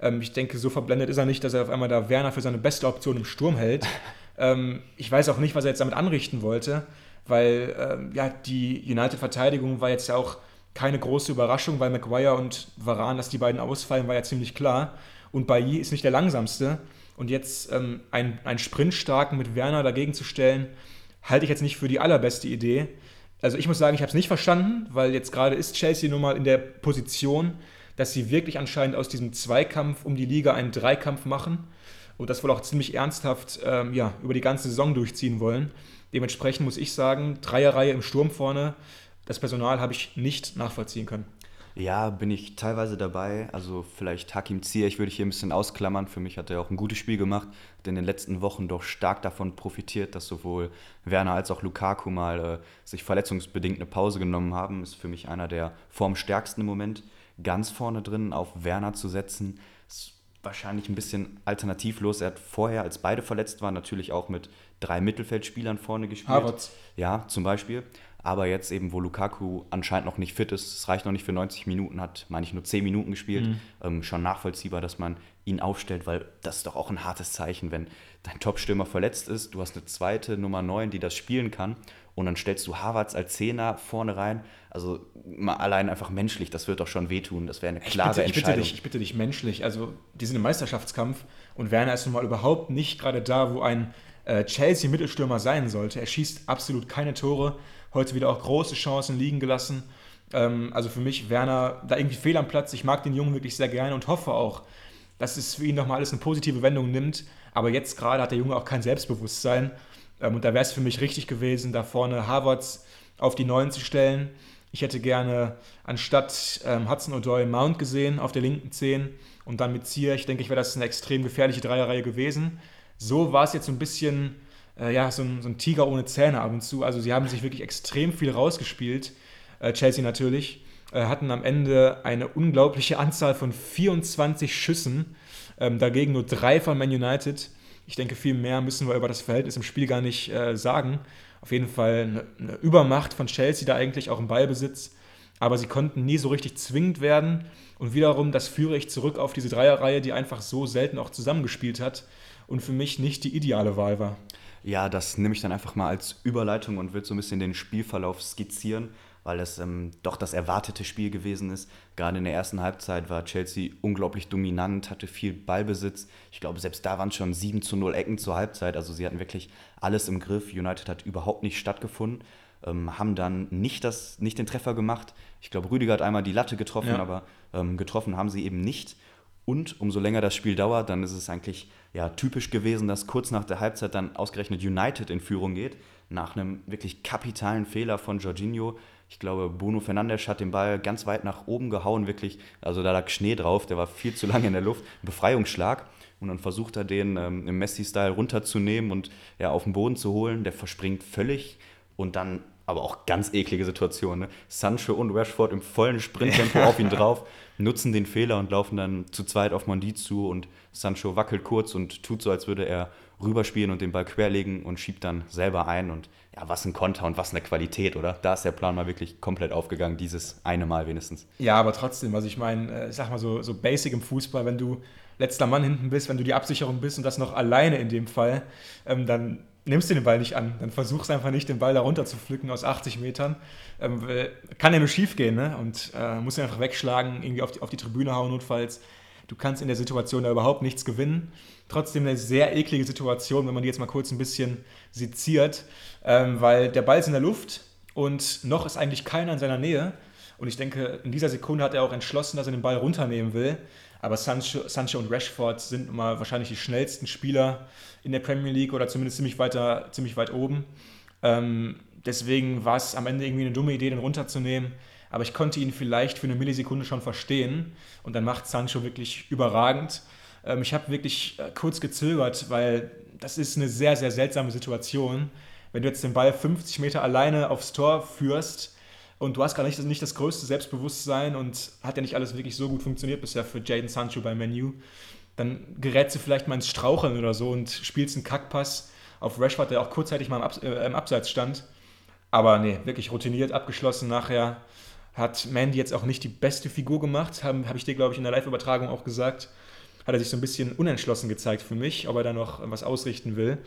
Ähm, ich denke, so verblendet ist er nicht, dass er auf einmal da Werner für seine beste Option im Sturm hält. [LAUGHS] ähm, ich weiß auch nicht, was er jetzt damit anrichten wollte, weil ähm, ja, die United-Verteidigung war jetzt ja auch keine große Überraschung, weil Maguire und Varan, dass die beiden ausfallen, war ja ziemlich klar. Und Bailly ist nicht der langsamste. Und jetzt ähm, einen, einen Sprintstarken mit Werner dagegen zu stellen, halte ich jetzt nicht für die allerbeste Idee. Also ich muss sagen, ich habe es nicht verstanden, weil jetzt gerade ist Chelsea nun mal in der Position, dass sie wirklich anscheinend aus diesem Zweikampf um die Liga einen Dreikampf machen und das wohl auch ziemlich ernsthaft ähm, ja, über die ganze Saison durchziehen wollen. Dementsprechend muss ich sagen, Dreierreihe im Sturm vorne, das Personal habe ich nicht nachvollziehen können. Ja, bin ich teilweise dabei. Also vielleicht Hakim Ziyech würde ich hier ein bisschen ausklammern. Für mich hat er auch ein gutes Spiel gemacht, hat in den letzten Wochen doch stark davon profitiert, dass sowohl Werner als auch Lukaku mal äh, sich verletzungsbedingt eine Pause genommen haben. Ist für mich einer der formstärksten im Moment ganz vorne drin auf Werner zu setzen, ist wahrscheinlich ein bisschen alternativlos. Er hat vorher, als beide verletzt waren, natürlich auch mit drei Mittelfeldspielern vorne gespielt. Harvards. Ja, zum Beispiel. Aber jetzt eben, wo Lukaku anscheinend noch nicht fit ist, es reicht noch nicht für 90 Minuten, hat, meine ich, nur 10 Minuten gespielt. Mhm. Ähm, schon nachvollziehbar, dass man ihn aufstellt, weil das ist doch auch ein hartes Zeichen, wenn dein Topstürmer verletzt ist, du hast eine zweite Nummer 9, die das spielen kann und dann stellst du Harvards als Zehner vorne rein. Also mal allein einfach menschlich, das wird doch schon wehtun. Das wäre eine klare ich bitte, ich Entscheidung. Bitte dich, ich bitte dich, menschlich. Also die sind im Meisterschaftskampf und Werner ist nun mal überhaupt nicht gerade da, wo ein äh, Chelsea-Mittelstürmer sein sollte. Er schießt absolut keine Tore. Heute wieder auch große Chancen liegen gelassen. Ähm, also für mich, Werner, da irgendwie fehl am Platz. Ich mag den Jungen wirklich sehr gerne und hoffe auch, dass es für ihn nochmal alles eine positive Wendung nimmt. Aber jetzt gerade hat der Junge auch kein Selbstbewusstsein. Ähm, und da wäre es für mich richtig gewesen, da vorne Harvards auf die Neuen zu stellen. Ich hätte gerne anstatt ähm, Hudson O'Doy Mount gesehen auf der linken 10 und dann mit Zier. Ich denke, ich wäre das eine extrem gefährliche Dreierreihe gewesen. So war es jetzt so ein bisschen, äh, ja, so ein, so ein, Tiger ohne Zähne ab und zu. Also sie haben sich wirklich extrem viel rausgespielt. Äh, Chelsea natürlich. Äh, hatten am Ende eine unglaubliche Anzahl von 24 Schüssen. Ähm, dagegen nur drei von Man United. Ich denke, viel mehr müssen wir über das Verhältnis im Spiel gar nicht äh, sagen. Auf jeden Fall eine, eine, Übermacht von Chelsea da eigentlich auch im Ballbesitz. Aber sie konnten nie so richtig zwingend werden. Und wiederum, das führe ich zurück auf diese Dreierreihe, die einfach so selten auch zusammengespielt hat und für mich nicht die ideale Wahl war. Ja, das nehme ich dann einfach mal als Überleitung und will so ein bisschen den Spielverlauf skizzieren weil es ähm, doch das erwartete Spiel gewesen ist. Gerade in der ersten Halbzeit war Chelsea unglaublich dominant, hatte viel Ballbesitz. Ich glaube, selbst da waren es schon 7 zu 0 Ecken zur Halbzeit. Also sie hatten wirklich alles im Griff. United hat überhaupt nicht stattgefunden. Ähm, haben dann nicht, das, nicht den Treffer gemacht. Ich glaube, Rüdiger hat einmal die Latte getroffen, ja. aber ähm, getroffen haben sie eben nicht. Und umso länger das Spiel dauert, dann ist es eigentlich ja, typisch gewesen, dass kurz nach der Halbzeit dann ausgerechnet United in Führung geht. Nach einem wirklich kapitalen Fehler von Jorginho ich glaube, Bruno Fernandes hat den Ball ganz weit nach oben gehauen, wirklich. Also da lag Schnee drauf, der war viel zu lange in der Luft. Befreiungsschlag. Und dann versucht er den ähm, im Messi-Style runterzunehmen und ja, auf den Boden zu holen. Der verspringt völlig. Und dann aber auch ganz eklige Situation. Ne? Sancho und Rashford im vollen Sprinttempo auf ihn drauf, nutzen den Fehler und laufen dann zu zweit auf Mondi zu. Und Sancho wackelt kurz und tut so, als würde er rüberspielen und den Ball querlegen und schiebt dann selber ein. Und ja, was ein Konter und was eine Qualität, oder? Da ist der Plan mal wirklich komplett aufgegangen, dieses eine Mal wenigstens. Ja, aber trotzdem, also ich meine, äh, ich sag mal so, so basic im Fußball, wenn du letzter Mann hinten bist, wenn du die Absicherung bist und das noch alleine in dem Fall, ähm, dann nimmst du den Ball nicht an. Dann versuchst einfach nicht, den Ball da runter zu pflücken aus 80 Metern. Ähm, kann ja nur schief gehen, ne? Und äh, musst ihn einfach wegschlagen, irgendwie auf die, auf die Tribüne hauen notfalls. Du kannst in der Situation da überhaupt nichts gewinnen. Trotzdem eine sehr eklige Situation, wenn man die jetzt mal kurz ein bisschen seziert, ähm, weil der Ball ist in der Luft und noch ist eigentlich keiner in seiner Nähe. Und ich denke, in dieser Sekunde hat er auch entschlossen, dass er den Ball runternehmen will. Aber Sancho, Sancho und Rashford sind mal wahrscheinlich die schnellsten Spieler in der Premier League oder zumindest ziemlich, weiter, ziemlich weit oben. Ähm, deswegen war es am Ende irgendwie eine dumme Idee, den runterzunehmen aber ich konnte ihn vielleicht für eine Millisekunde schon verstehen und dann macht Sancho wirklich überragend. Ähm, ich habe wirklich äh, kurz gezögert, weil das ist eine sehr, sehr seltsame Situation. wenn du jetzt den Ball 50 Meter alleine aufs Tor führst und du hast gar nicht, nicht das größte Selbstbewusstsein und hat ja nicht alles wirklich so gut funktioniert bisher für Jaden Sancho bei Menu, dann gerätst du vielleicht mal ins Straucheln oder so und spielst einen Kackpass auf Rashford, der auch kurzzeitig mal im, Abs äh, im Abseits stand. Aber nee, wirklich routiniert, abgeschlossen nachher. Hat Mandy jetzt auch nicht die beste Figur gemacht, habe hab ich dir, glaube ich, in der Live-Übertragung auch gesagt. Hat er sich so ein bisschen unentschlossen gezeigt für mich, ob er da noch was ausrichten will.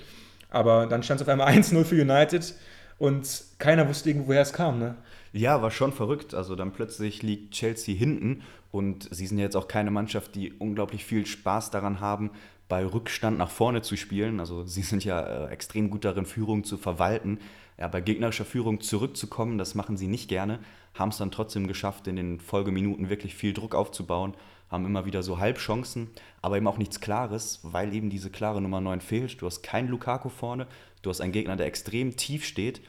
Aber dann stand es auf einmal [LAUGHS] 1-0 für United und keiner wusste irgendwo, woher es kam, ne? Ja, war schon verrückt. Also dann plötzlich liegt Chelsea hinten und sie sind jetzt auch keine Mannschaft, die unglaublich viel Spaß daran haben, bei Rückstand nach vorne zu spielen. Also sie sind ja äh, extrem gut darin, Führung zu verwalten. Ja, bei gegnerischer Führung zurückzukommen, das machen sie nicht gerne, haben es dann trotzdem geschafft, in den Folgeminuten wirklich viel Druck aufzubauen, haben immer wieder so Halbchancen, aber eben auch nichts Klares, weil eben diese klare Nummer 9 fehlt. Du hast keinen Lukaku vorne, du hast einen Gegner, der extrem tief steht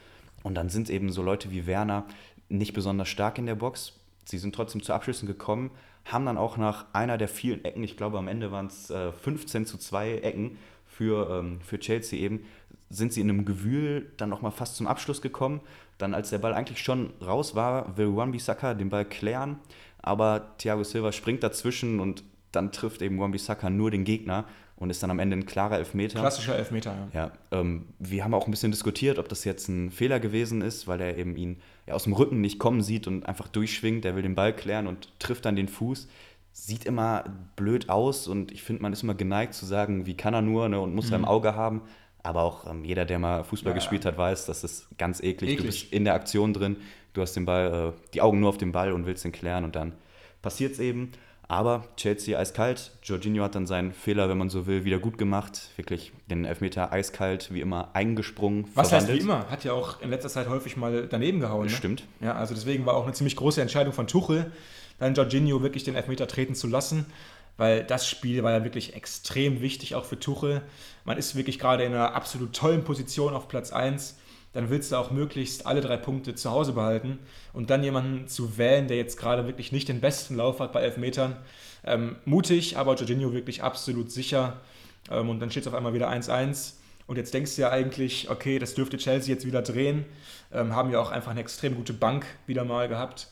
und dann sind eben so Leute wie Werner nicht besonders stark in der Box. Sie sind trotzdem zu Abschlüssen gekommen, haben dann auch nach einer der vielen Ecken, ich glaube am Ende waren es äh, 15 zu 2 Ecken für, ähm, für Chelsea eben, sind sie in einem Gewühl dann nochmal fast zum Abschluss gekommen. Dann, als der Ball eigentlich schon raus war, will Wan-Bissaka den Ball klären, aber Thiago Silva springt dazwischen und dann trifft eben Wan-Bissaka nur den Gegner und ist dann am Ende ein klarer Elfmeter. Klassischer Elfmeter, ja. ja ähm, wir haben auch ein bisschen diskutiert, ob das jetzt ein Fehler gewesen ist, weil er eben ihn ja, aus dem Rücken nicht kommen sieht und einfach durchschwingt. Der will den Ball klären und trifft dann den Fuß. Sieht immer blöd aus und ich finde, man ist immer geneigt zu sagen, wie kann er nur ne, und muss mhm. er im Auge haben. Aber auch ähm, jeder, der mal Fußball ja, gespielt hat, weiß, das ist ganz eklig. eklig. Du bist in der Aktion drin, du hast den Ball, äh, die Augen nur auf den Ball und willst ihn klären und dann passiert es eben. Aber Chelsea eiskalt. Jorginho hat dann seinen Fehler, wenn man so will, wieder gut gemacht. Wirklich den Elfmeter eiskalt, wie immer, eingesprungen. Was verwandelt. heißt wie immer? Hat ja auch in letzter Zeit häufig mal daneben gehauen. Ne? Stimmt. Ja, also deswegen war auch eine ziemlich große Entscheidung von Tuchel, dann Jorginho wirklich den Elfmeter treten zu lassen. Weil das Spiel war ja wirklich extrem wichtig, auch für Tuchel. Man ist wirklich gerade in einer absolut tollen Position auf Platz 1 dann willst du auch möglichst alle drei Punkte zu Hause behalten. Und dann jemanden zu wählen, der jetzt gerade wirklich nicht den besten Lauf hat bei Elfmetern, ähm, mutig, aber Jorginho wirklich absolut sicher. Ähm, und dann steht es auf einmal wieder 1-1. Und jetzt denkst du ja eigentlich, okay, das dürfte Chelsea jetzt wieder drehen. Ähm, haben ja auch einfach eine extrem gute Bank wieder mal gehabt.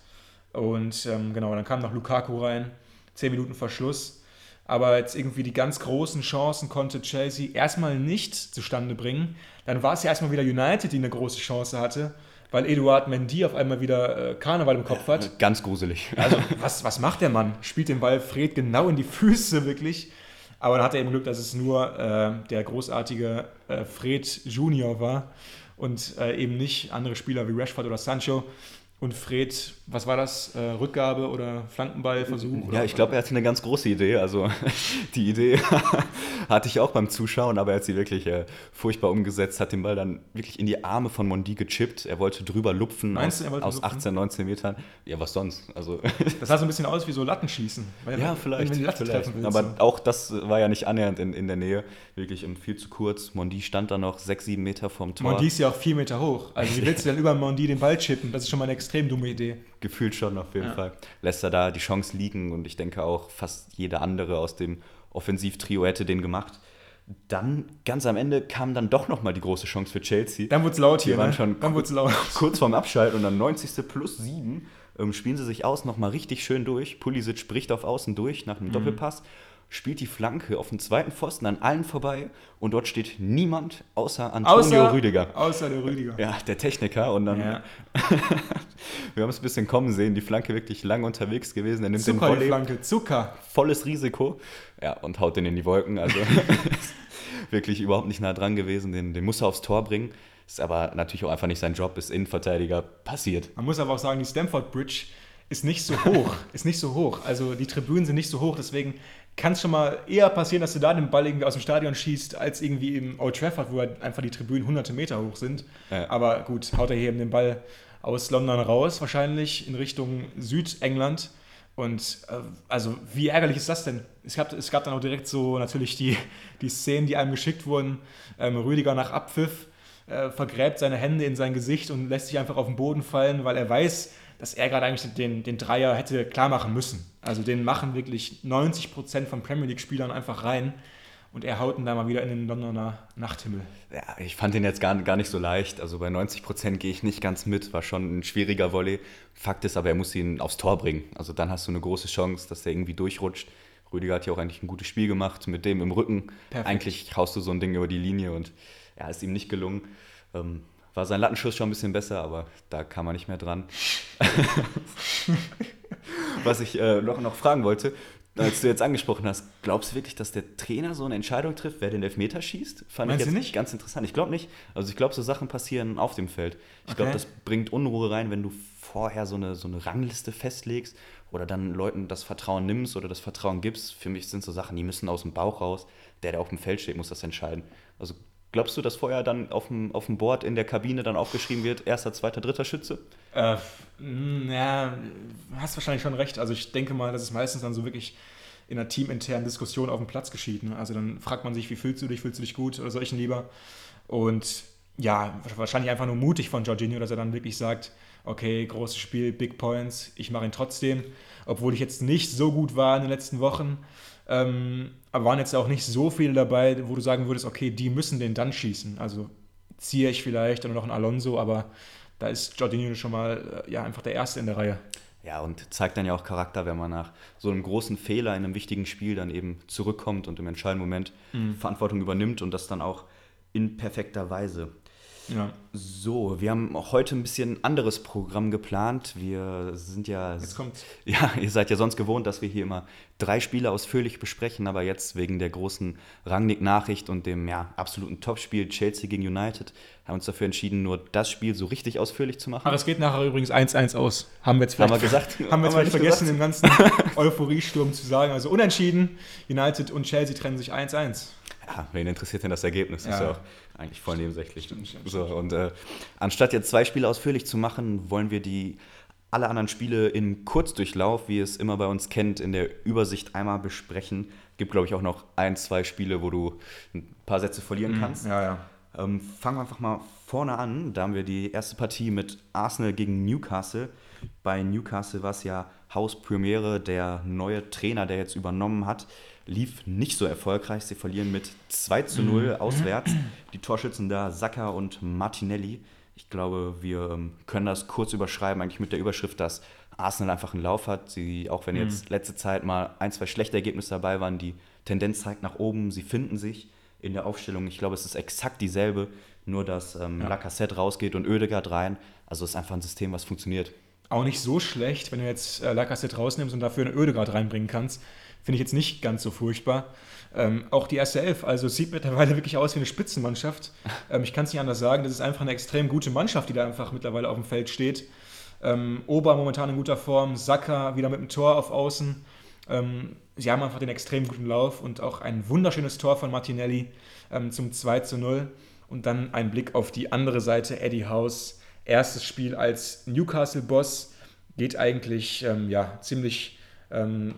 Und ähm, genau, dann kam noch Lukaku rein. Zehn Minuten Verschluss. Aber jetzt irgendwie die ganz großen Chancen konnte Chelsea erstmal nicht zustande bringen. Dann war es ja erstmal wieder United, die eine große Chance hatte, weil Eduard Mendy auf einmal wieder äh, Karneval im Kopf hat. Ganz gruselig. Also, [LAUGHS] was, was macht der Mann? Spielt den Ball Fred genau in die Füße, wirklich. Aber dann hat er eben Glück, dass es nur äh, der großartige äh, Fred Junior war und äh, eben nicht andere Spieler wie Rashford oder Sancho. Und Fred, was war das? Äh, Rückgabe oder Flankenballversuch? Ja, ich glaube, er hatte eine ganz große Idee. Also [LAUGHS] die Idee [LAUGHS] hatte ich auch beim Zuschauen, aber er hat sie wirklich äh, furchtbar umgesetzt, hat den Ball dann wirklich in die Arme von Mondi gechippt. Er wollte drüber lupfen Meinst aus, du, aus lupfen? 18, 19 Metern. Ja, was sonst? Also, [LAUGHS] das sah so ein bisschen aus wie so Lattenschießen. Ja, vielleicht. Vielleicht. Aber auch das war ja nicht annähernd in, in der Nähe. Wirklich viel zu kurz. Mondi stand da noch 6, 7 Meter vom Tor. Mondi ist ja auch 4 Meter hoch. Also wie willst du denn über Mondi den Ball chippen? Das ist schon mal eine extrem dumme Idee. Gefühlt schon auf jeden ja. Fall. Lässt er da die Chance liegen und ich denke auch fast jeder andere aus dem Offensivtrio hätte den gemacht. Dann, ganz am Ende, kam dann doch nochmal die große Chance für Chelsea. Dann wurde es laut hier. Die waren ne? schon dann laut. [LAUGHS] kurz vorm Abschalten und dann 90. plus 7 ähm, spielen sie sich aus, nochmal richtig schön durch. Pulisic spricht auf Außen durch nach einem mhm. Doppelpass spielt die Flanke auf den zweiten Pfosten an allen vorbei und dort steht niemand außer Antonio außer, Rüdiger. Außer der Rüdiger. Ja, der Techniker und dann. Ja. [LAUGHS] wir haben es ein bisschen kommen sehen, die Flanke wirklich lang unterwegs gewesen. Er nimmt Zucker, den Volley, Flanke, Zucker. Volles Risiko. Ja, und haut den in die Wolken. Also [LAUGHS] wirklich überhaupt nicht nah dran gewesen. Den, den muss er aufs Tor bringen. Ist aber natürlich auch einfach nicht sein Job, ist Innenverteidiger passiert. Man muss aber auch sagen, die Stamford Bridge ist nicht so hoch. ist nicht so hoch. Also die Tribünen sind nicht so hoch, deswegen kann es schon mal eher passieren, dass du da den Ball irgendwie aus dem Stadion schießt, als irgendwie im Old Trafford, wo halt einfach die Tribünen hunderte Meter hoch sind. Ja. Aber gut, haut er hier eben den Ball aus London raus, wahrscheinlich in Richtung Südengland. Und äh, also, wie ärgerlich ist das denn? Es gab, es gab dann auch direkt so natürlich die, die Szenen, die einem geschickt wurden. Ähm, Rüdiger nach Abpfiff äh, vergräbt seine Hände in sein Gesicht und lässt sich einfach auf den Boden fallen, weil er weiß, dass er gerade eigentlich den, den Dreier hätte klar machen müssen. Also den machen wirklich 90% von Premier League-Spielern einfach rein. und er haut ihn da mal wieder in den Londoner Nachthimmel. Ja, ich fand den jetzt gar, gar nicht so leicht. Also bei 90 Prozent gehe ich nicht ganz mit. War schon ein schwieriger Volley. Fakt ist aber, er muss ihn aufs Tor bringen. Also dann hast du eine große Chance, dass der irgendwie durchrutscht. Rüdiger hat ja auch eigentlich ein gutes Spiel gemacht mit dem im Rücken. Perfekt. Eigentlich haust du so ein Ding über die Linie und ja, ist ihm nicht gelungen. Ähm, war sein Lattenschuss schon ein bisschen besser, aber da kam er nicht mehr dran. [LAUGHS] Was ich äh, noch, noch fragen wollte, als du jetzt angesprochen hast, glaubst du wirklich, dass der Trainer so eine Entscheidung trifft, wer den Elfmeter schießt? Fand Meinst ich jetzt nicht? ganz interessant. Ich glaube nicht. Also ich glaube, so Sachen passieren auf dem Feld. Ich okay. glaube, das bringt Unruhe rein, wenn du vorher so eine, so eine Rangliste festlegst oder dann Leuten das Vertrauen nimmst oder das Vertrauen gibst. Für mich sind so Sachen, die müssen aus dem Bauch raus. Der, der auf dem Feld steht, muss das entscheiden. Also Glaubst du, dass vorher dann auf dem, auf dem Board in der Kabine dann aufgeschrieben wird, erster, zweiter, dritter Schütze? Äh, ja, hast wahrscheinlich schon recht. Also ich denke mal, dass es meistens dann so wirklich in einer teaminternen Diskussion auf dem Platz geschieht. Ne? Also dann fragt man sich, wie fühlst du dich, fühlst du dich gut oder ihn lieber? Und ja, wahrscheinlich einfach nur mutig von Jorginho, dass er dann wirklich sagt, okay, großes Spiel, Big Points, ich mache ihn trotzdem, obwohl ich jetzt nicht so gut war in den letzten Wochen. Ähm, aber waren jetzt auch nicht so viele dabei, wo du sagen würdest, okay, die müssen den dann schießen. Also ziehe ich vielleicht oder noch einen Alonso, aber da ist Jorginho schon mal äh, ja, einfach der Erste in der Reihe. Ja, und zeigt dann ja auch Charakter, wenn man nach so einem großen Fehler in einem wichtigen Spiel dann eben zurückkommt und im entscheidenden Moment mhm. Verantwortung übernimmt und das dann auch in perfekter Weise. Ja. So, wir haben heute ein bisschen anderes Programm geplant. Wir sind ja. Jetzt kommt. [LAUGHS] Ja, ihr seid ja sonst gewohnt, dass wir hier immer drei Spiele ausführlich besprechen, aber jetzt wegen der großen Rangnick-Nachricht und dem ja, absoluten Topspiel Chelsea gegen United haben wir uns dafür entschieden, nur das Spiel so richtig ausführlich zu machen. Aber es geht nachher übrigens 1-1 aus. Haben wir jetzt vielleicht, haben wir gesagt, [LAUGHS] haben wir jetzt vielleicht vergessen, im ganzen [LAUGHS] Euphoriesturm zu sagen. Also unentschieden. United und Chelsea trennen sich 1-1. Ja, wen interessiert denn das Ergebnis? Ja. Ist ja auch eigentlich voll nebensächlich. Stimmt, stimmt, so, und äh, anstatt jetzt zwei Spiele ausführlich zu machen, wollen wir die alle anderen Spiele in Kurzdurchlauf, wie es immer bei uns kennt, in der Übersicht einmal besprechen. Gibt, glaube ich, auch noch ein, zwei Spiele, wo du ein paar Sätze verlieren mhm, kannst. Ja, ja. Ähm, fangen wir einfach mal vorne an. Da haben wir die erste Partie mit Arsenal gegen Newcastle. Bei Newcastle war es ja Hauspremiere. Der neue Trainer, der jetzt übernommen hat, lief nicht so erfolgreich. Sie verlieren mit 2 zu 0 mhm. auswärts. Die Torschützen da Saka und Martinelli. Ich glaube, wir ähm, können das kurz überschreiben, eigentlich mit der Überschrift, dass Arsenal einfach einen Lauf hat. Sie, auch wenn jetzt mhm. letzte Zeit mal ein, zwei schlechte Ergebnisse dabei waren, die Tendenz zeigt nach oben. Sie finden sich in der Aufstellung. Ich glaube, es ist exakt dieselbe, nur dass ähm, ja. Lacassette rausgeht und Oedegaard rein. Also es ist einfach ein System, was funktioniert. Auch nicht so schlecht, wenn du jetzt äh, Lacassette rausnimmst und dafür einen Oedegaard reinbringen kannst. Finde ich jetzt nicht ganz so furchtbar. Ähm, auch die erste Elf, also sieht mittlerweile [LAUGHS] wirklich aus wie eine Spitzenmannschaft. Ähm, ich kann es nicht anders sagen, das ist einfach eine extrem gute Mannschaft, die da einfach mittlerweile auf dem Feld steht. Ähm, Ober momentan in guter Form, Saka wieder mit dem Tor auf Außen. Ähm, sie haben einfach den extrem guten Lauf und auch ein wunderschönes Tor von Martinelli ähm, zum 2 zu 0. Und dann ein Blick auf die andere Seite, Eddie House. Erstes Spiel als Newcastle-Boss geht eigentlich ähm, ja, ziemlich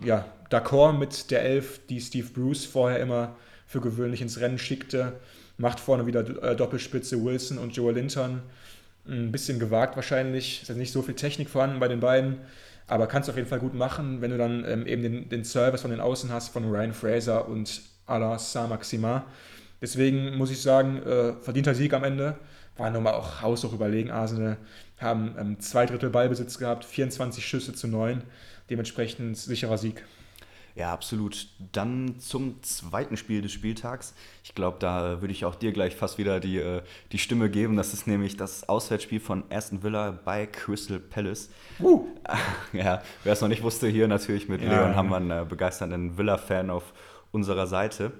ja, d'accord mit der Elf, die Steve Bruce vorher immer für gewöhnlich ins Rennen schickte. Macht vorne wieder äh, Doppelspitze Wilson und Joel Linton. Ein bisschen gewagt wahrscheinlich. Ist nicht so viel Technik vorhanden bei den beiden, aber kannst du auf jeden Fall gut machen, wenn du dann ähm, eben den, den Service von den Außen hast von Ryan Fraser und Alain Saint-Maximin. Deswegen muss ich sagen, äh, verdienter Sieg am Ende. War nochmal auch haushoch überlegen. Arsenal haben ähm, zwei Drittel Ballbesitz gehabt, 24 Schüsse zu 9. Dementsprechend sicherer Sieg. Ja, absolut. Dann zum zweiten Spiel des Spieltags. Ich glaube, da würde ich auch dir gleich fast wieder die, äh, die Stimme geben. Das ist nämlich das Auswärtsspiel von Aston Villa bei Crystal Palace. Uh. [LAUGHS] Ja, wer es noch nicht wusste, hier natürlich mit ja, Leon haben wir einen äh, begeisternden Villa-Fan auf unserer Seite.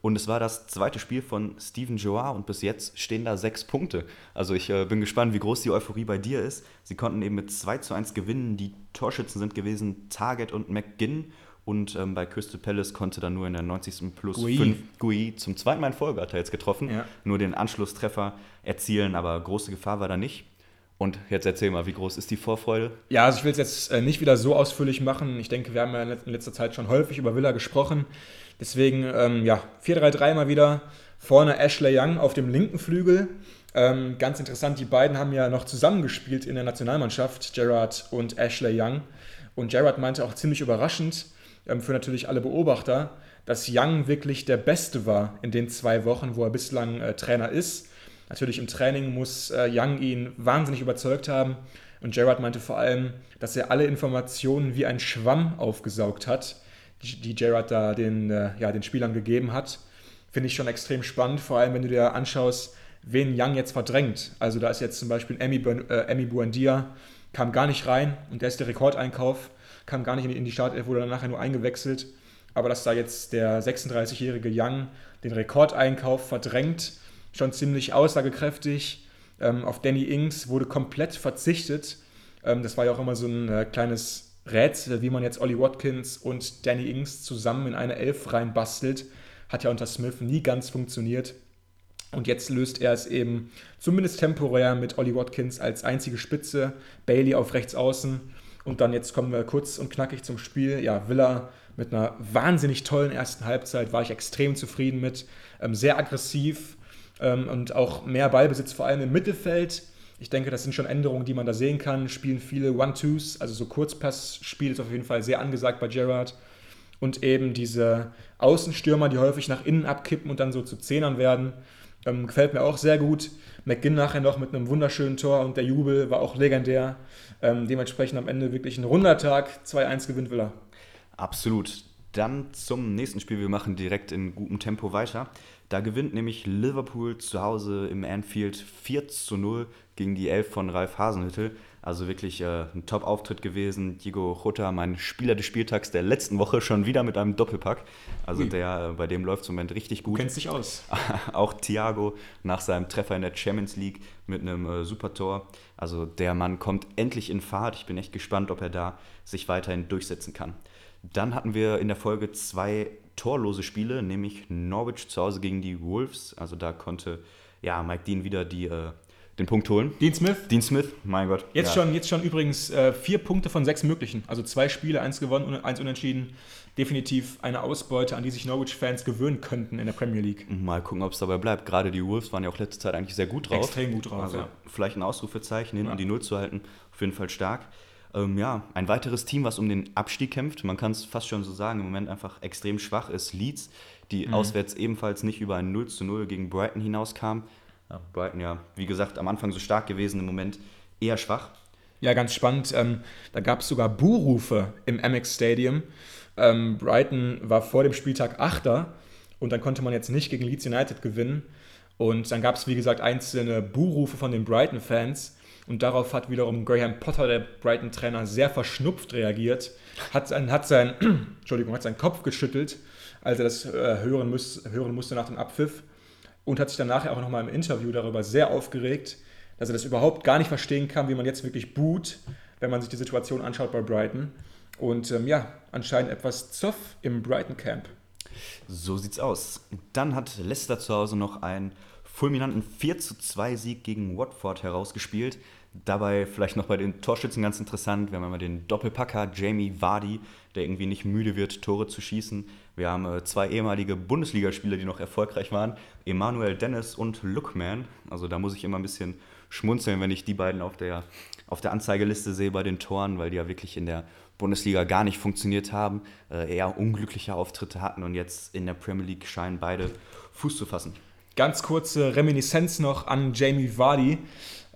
Und es war das zweite Spiel von Steven Joar und bis jetzt stehen da sechs Punkte. Also ich äh, bin gespannt, wie groß die Euphorie bei dir ist. Sie konnten eben mit 2 zu 1 gewinnen. Die Torschützen sind gewesen Target und McGinn. Und ähm, bei Crystal Palace konnte dann nur in der 90. plus Gui. 5 Gui zum zweiten Mal in Folge hat er jetzt getroffen. Ja. Nur den Anschlusstreffer erzielen, aber große Gefahr war da nicht. Und jetzt erzähl mal, wie groß ist die Vorfreude? Ja, also ich will es jetzt äh, nicht wieder so ausführlich machen. Ich denke, wir haben ja in letzter Zeit schon häufig über Villa gesprochen. Deswegen, ähm, ja, 4-3-3 mal wieder. Vorne Ashley Young auf dem linken Flügel. Ähm, ganz interessant, die beiden haben ja noch zusammengespielt in der Nationalmannschaft, Gerard und Ashley Young. Und Gerard meinte auch ziemlich überraschend für natürlich alle Beobachter, dass Young wirklich der Beste war in den zwei Wochen, wo er bislang äh, Trainer ist. Natürlich im Training muss äh, Young ihn wahnsinnig überzeugt haben. Und Gerard meinte vor allem, dass er alle Informationen wie ein Schwamm aufgesaugt hat, die, die Gerard da den, äh, ja, den Spielern gegeben hat. Finde ich schon extrem spannend, vor allem wenn du dir anschaust, wen Young jetzt verdrängt. Also da ist jetzt zum Beispiel Emmy, äh, Buendia, kam gar nicht rein und der ist der Rekordeinkauf, kam gar nicht in die Startelf, wurde dann nachher nur eingewechselt. Aber dass da jetzt der 36-jährige Young den Rekordeinkauf verdrängt, schon ziemlich aussagekräftig. Ähm, auf Danny Ings wurde komplett verzichtet. Ähm, das war ja auch immer so ein äh, kleines Rätsel, wie man jetzt Ollie Watkins und Danny Ings zusammen in eine Elf reinbastelt. Hat ja unter Smith nie ganz funktioniert. Und jetzt löst er es eben zumindest temporär mit Ollie Watkins als einzige Spitze, Bailey auf rechts außen. Und dann jetzt kommen wir kurz und knackig zum Spiel. Ja, Villa mit einer wahnsinnig tollen ersten Halbzeit war ich extrem zufrieden mit. Ähm, sehr aggressiv ähm, und auch mehr Ballbesitz, vor allem im Mittelfeld. Ich denke, das sind schon Änderungen, die man da sehen kann. Spielen viele One-Twos, also so Kurzpassspiel ist auf jeden Fall sehr angesagt bei Gerard. Und eben diese Außenstürmer, die häufig nach innen abkippen und dann so zu Zehnern werden. Ähm, gefällt mir auch sehr gut. McGinn nachher noch mit einem wunderschönen Tor und der Jubel war auch legendär. Ähm, dementsprechend am Ende wirklich ein runder Tag. 2-1 gewinnt Villa. Absolut. Dann zum nächsten Spiel. Wir machen direkt in gutem Tempo weiter. Da gewinnt nämlich Liverpool zu Hause im Anfield 4 zu 0 gegen die Elf von Ralf Hasenhüttel. Also wirklich äh, ein Top-Auftritt gewesen. Diego Jota, mein Spieler des Spieltags der letzten Woche, schon wieder mit einem Doppelpack. Also der, äh, bei dem läuft es im Moment richtig gut. Du kennst dich aus. [LAUGHS] Auch Thiago nach seinem Treffer in der Champions League mit einem äh, super Tor. Also der Mann kommt endlich in Fahrt. Ich bin echt gespannt, ob er da sich weiterhin durchsetzen kann. Dann hatten wir in der Folge zwei torlose Spiele, nämlich Norwich zu Hause gegen die Wolves. Also da konnte ja, Mike Dean wieder die, äh, den Punkt holen. Dean Smith? Dean Smith, mein Gott. Jetzt, ja. schon, jetzt schon übrigens äh, vier Punkte von sechs möglichen. Also zwei Spiele, eins gewonnen, eins unentschieden. Definitiv eine Ausbeute, an die sich Norwich-Fans gewöhnen könnten in der Premier League. Mal gucken, ob es dabei bleibt. Gerade die Wolves waren ja auch letzte Zeit eigentlich sehr gut drauf. Extrem gut drauf, also ja. Vielleicht ein Ausrufezeichen, hinten ja. die Null zu halten. Auf jeden Fall stark. Ähm, ja, ein weiteres Team, was um den Abstieg kämpft, man kann es fast schon so sagen, im Moment einfach extrem schwach ist Leeds, die mhm. auswärts ebenfalls nicht über ein 0 zu 0 gegen Brighton hinauskam. Ja, Brighton ja, wie gesagt, am Anfang so stark gewesen, im Moment eher schwach. Ja, ganz spannend. Ähm, da gab es sogar Buhrufe im Amex Stadium. Ähm, Brighton war vor dem Spieltag Achter und dann konnte man jetzt nicht gegen Leeds United gewinnen. Und dann gab es, wie gesagt, einzelne Buhrufe von den Brighton-Fans. Und darauf hat wiederum Graham Potter, der Brighton-Trainer, sehr verschnupft reagiert, hat, hat, sein, [CLEARS THROAT] Entschuldigung, hat seinen Kopf geschüttelt, als er das äh, hören, muss, hören musste nach dem Abpfiff und hat sich dann nachher auch nochmal im Interview darüber sehr aufgeregt, dass er das überhaupt gar nicht verstehen kann, wie man jetzt wirklich boot, wenn man sich die Situation anschaut bei Brighton. Und ähm, ja, anscheinend etwas Zoff im Brighton Camp. So sieht's aus. Dann hat Leicester zu Hause noch einen fulminanten 4 zu 2 Sieg gegen Watford herausgespielt. Dabei vielleicht noch bei den Torschützen ganz interessant, wir haben einmal den Doppelpacker Jamie Vardy, der irgendwie nicht müde wird, Tore zu schießen. Wir haben äh, zwei ehemalige Bundesligaspieler, die noch erfolgreich waren, Emanuel Dennis und Lookman. Also da muss ich immer ein bisschen schmunzeln, wenn ich die beiden auf der, auf der Anzeigeliste sehe bei den Toren, weil die ja wirklich in der Bundesliga gar nicht funktioniert haben, äh, eher unglückliche Auftritte hatten und jetzt in der Premier League scheinen beide Fuß zu fassen. Ganz kurze Reminiszenz noch an Jamie Vardy.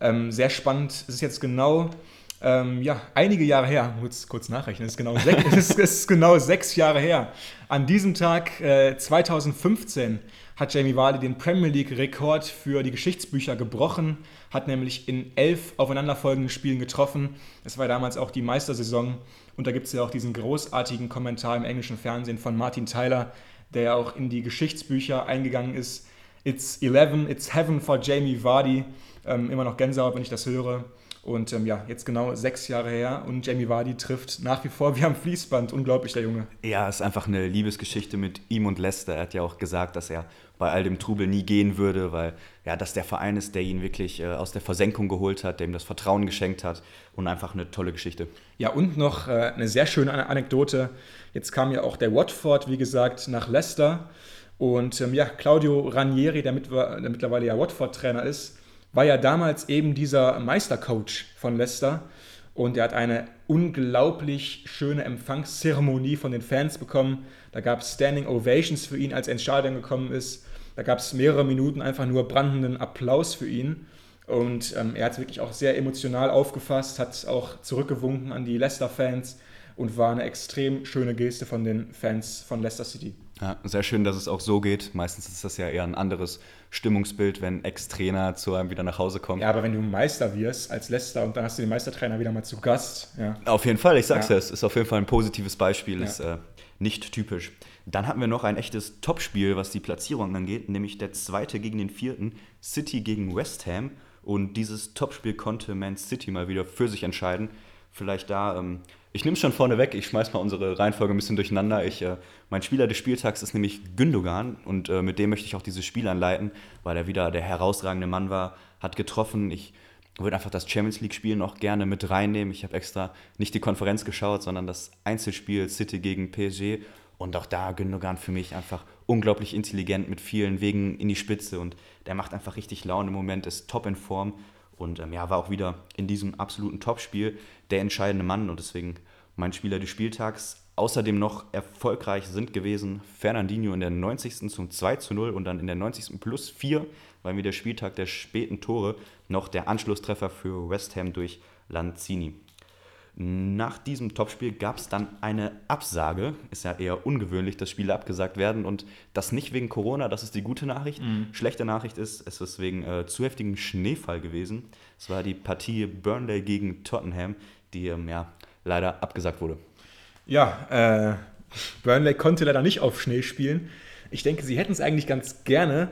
Ähm, sehr spannend. Es ist jetzt genau ähm, ja, einige Jahre her, kurz, kurz nachrechnen, es ist, genau sech, [LAUGHS] es ist genau sechs Jahre her. An diesem Tag äh, 2015 hat Jamie Vardy den Premier League-Rekord für die Geschichtsbücher gebrochen, hat nämlich in elf aufeinanderfolgenden Spielen getroffen. Es war damals auch die Meistersaison und da gibt es ja auch diesen großartigen Kommentar im englischen Fernsehen von Martin Tyler, der ja auch in die Geschichtsbücher eingegangen ist. It's 11, it's heaven for Jamie Vardy. Ähm, immer noch Gänsehaut, wenn ich das höre. Und ähm, ja, jetzt genau sechs Jahre her und Jamie Vardy trifft nach wie vor wie am Fließband. Unglaublich, der Junge. Ja, ist einfach eine Liebesgeschichte mit ihm und Lester. Er hat ja auch gesagt, dass er bei all dem Trubel nie gehen würde, weil ja, das der Verein ist, der ihn wirklich äh, aus der Versenkung geholt hat, der ihm das Vertrauen geschenkt hat und einfach eine tolle Geschichte. Ja, und noch äh, eine sehr schöne Anekdote. Jetzt kam ja auch der Watford, wie gesagt, nach Leicester. Und ähm, ja, Claudio Ranieri, der, mit, der mittlerweile ja Watford-Trainer ist, war ja damals eben dieser Meistercoach von Leicester. Und er hat eine unglaublich schöne Empfangszeremonie von den Fans bekommen. Da gab es Standing Ovations für ihn, als er ins Stadion gekommen ist. Da gab es mehrere Minuten einfach nur brandenden Applaus für ihn. Und ähm, er hat es wirklich auch sehr emotional aufgefasst, hat auch zurückgewunken an die Leicester-Fans und war eine extrem schöne Geste von den Fans von Leicester City. Ja, sehr schön, dass es auch so geht. Meistens ist das ja eher ein anderes Stimmungsbild, wenn Ex-Trainer zu einem wieder nach Hause kommt. Ja, aber wenn du Meister wirst als Leicester und dann hast du den Meistertrainer wieder mal zu Gast. Ja. Auf jeden Fall, ich sag's ja, es ist auf jeden Fall ein positives Beispiel, ja. ist äh, nicht typisch. Dann hatten wir noch ein echtes Topspiel, was die Platzierung angeht, nämlich der zweite gegen den vierten, City gegen West Ham. Und dieses Topspiel konnte Man City mal wieder für sich entscheiden. Vielleicht da ähm, ich nehme es schon vorne weg, ich schmeiß mal unsere Reihenfolge ein bisschen durcheinander. Ich, äh, mein Spieler des Spieltags ist nämlich Gündogan und äh, mit dem möchte ich auch dieses Spiel anleiten, weil er wieder der herausragende Mann war, hat getroffen. Ich würde einfach das Champions League-Spiel noch gerne mit reinnehmen. Ich habe extra nicht die Konferenz geschaut, sondern das Einzelspiel City gegen PSG. Und auch da Gündogan für mich einfach unglaublich intelligent mit vielen Wegen in die Spitze und der macht einfach richtig Laune im Moment, ist top in Form und ähm, ja, war auch wieder in diesem absoluten Topspiel der entscheidende Mann und deswegen mein Spieler des Spieltags. Außerdem noch erfolgreich sind gewesen Fernandinho in der 90. zum 2 zu 0 und dann in der 90. plus 4, weil mir der Spieltag der späten Tore noch der Anschlusstreffer für West Ham durch Lanzini. Nach diesem Topspiel gab es dann eine Absage. Ist ja eher ungewöhnlich, dass Spiele abgesagt werden. Und das nicht wegen Corona, das ist die gute Nachricht. Mhm. Schlechte Nachricht ist, es ist wegen äh, zu heftigem Schneefall gewesen. Es war die Partie Burnley gegen Tottenham, die ähm, ja, leider abgesagt wurde. Ja, äh, Burnley konnte leider nicht auf Schnee spielen. Ich denke, sie hätten es eigentlich ganz gerne.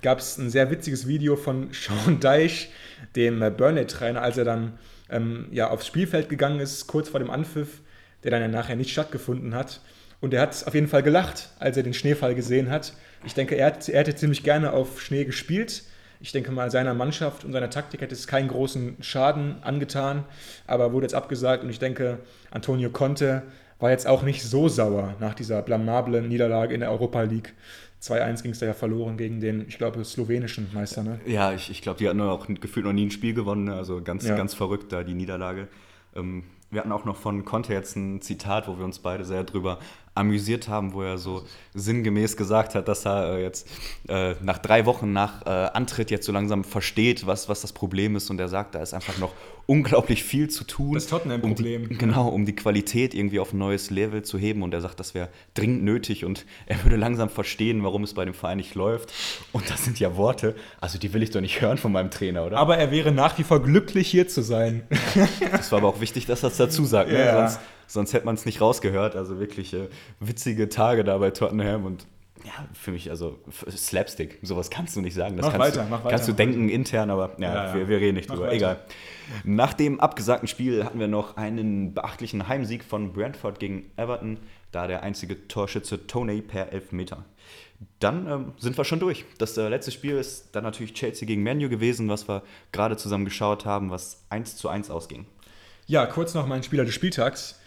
Gab es ein sehr witziges Video von Sean Deich, dem äh, Burnley-Trainer, als er dann ähm, ja, aufs Spielfeld gegangen ist, kurz vor dem Anpfiff, der dann ja nachher nicht stattgefunden hat. Und er hat auf jeden Fall gelacht, als er den Schneefall gesehen hat. Ich denke, er, hat, er hätte ziemlich gerne auf Schnee gespielt. Ich denke mal, seiner Mannschaft und seiner Taktik hätte es keinen großen Schaden angetan, aber wurde jetzt abgesagt. Und ich denke, Antonio Conte war jetzt auch nicht so sauer nach dieser blamablen Niederlage in der Europa League. 2-1 ging es da ja verloren gegen den, ich glaube, slowenischen Meister. Ne? Ja, ich, ich glaube, die hatten auch gefühlt noch nie ein Spiel gewonnen. Ne? Also ganz, ja. ganz verrückt da die Niederlage. Ähm, wir hatten auch noch von Conte jetzt ein Zitat, wo wir uns beide sehr drüber amüsiert haben, wo er so sinngemäß gesagt hat, dass er äh, jetzt äh, nach drei Wochen nach äh, Antritt jetzt so langsam versteht, was, was das Problem ist. Und er sagt, da ist einfach noch unglaublich viel zu tun. Das Tottenham-Problem. Um genau, um die Qualität irgendwie auf ein neues Level zu heben. Und er sagt, das wäre dringend nötig und er würde langsam verstehen, warum es bei dem Verein nicht läuft. Und das sind ja Worte, also die will ich doch nicht hören von meinem Trainer, oder? Aber er wäre nach wie vor glücklich, hier zu sein. das war aber auch wichtig, dass er es dazu sagt. Ne? Ja. Sonst sonst hätte man es nicht rausgehört. Also wirklich äh, witzige Tage da bei Tottenham und ja, für mich, also Slapstick, sowas kannst du nicht sagen. Das mach kannst weiter, du, mach weiter. Kannst du denken intern, aber ja, ja, ja. Wir, wir, reden nicht mach drüber. Weiter. Egal. Nach dem abgesagten Spiel hatten wir noch einen beachtlichen Heimsieg von Brentford gegen Everton, da der einzige Torschütze Tony per Elfmeter. Dann ähm, sind wir schon durch. Das äh, letzte Spiel ist dann natürlich Chelsea gegen Menu gewesen, was wir gerade zusammen geschaut haben, was 1 zu 1 ausging. Ja, kurz noch mein Spieler des Spieltags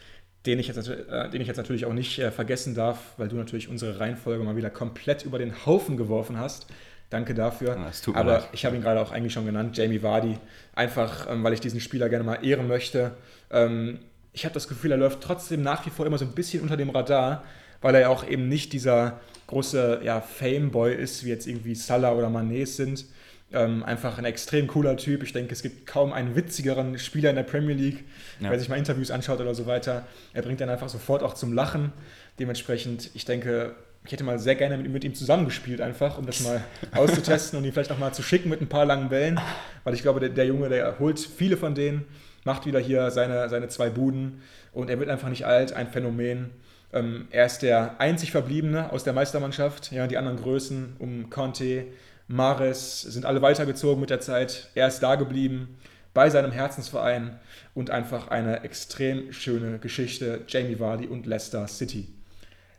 den ich jetzt, äh, den ich jetzt natürlich auch nicht äh, vergessen darf, weil du natürlich unsere Reihenfolge mal wieder komplett über den Haufen geworfen hast. Danke dafür. Ja, Aber leid. ich habe ihn gerade auch eigentlich schon genannt, Jamie Vardy. Einfach, ähm, weil ich diesen Spieler gerne mal ehren möchte. Ähm, ich habe das Gefühl, er läuft trotzdem nach wie vor immer so ein bisschen unter dem Radar, weil er ja auch eben nicht dieser große ja, Fameboy ist, wie jetzt irgendwie Salah oder Mané sind. Ähm, einfach ein extrem cooler Typ. Ich denke, es gibt kaum einen witzigeren Spieler in der Premier League, ja. wer sich mal Interviews anschaut oder so weiter. Er bringt dann einfach sofort auch zum Lachen. Dementsprechend, ich denke, ich hätte mal sehr gerne mit, mit ihm zusammengespielt, einfach, um das mal [LAUGHS] auszutesten und ihn vielleicht auch mal zu schicken mit ein paar langen Bällen. Weil ich glaube, der, der Junge, der holt viele von denen, macht wieder hier seine, seine zwei Buden und er wird einfach nicht alt, ein Phänomen. Ähm, er ist der einzig Verbliebene aus der Meistermannschaft. Ja, die anderen Größen um Conte, Mares sind alle weitergezogen mit der Zeit. Er ist da geblieben bei seinem Herzensverein und einfach eine extrem schöne Geschichte. Jamie Vardy und Leicester City.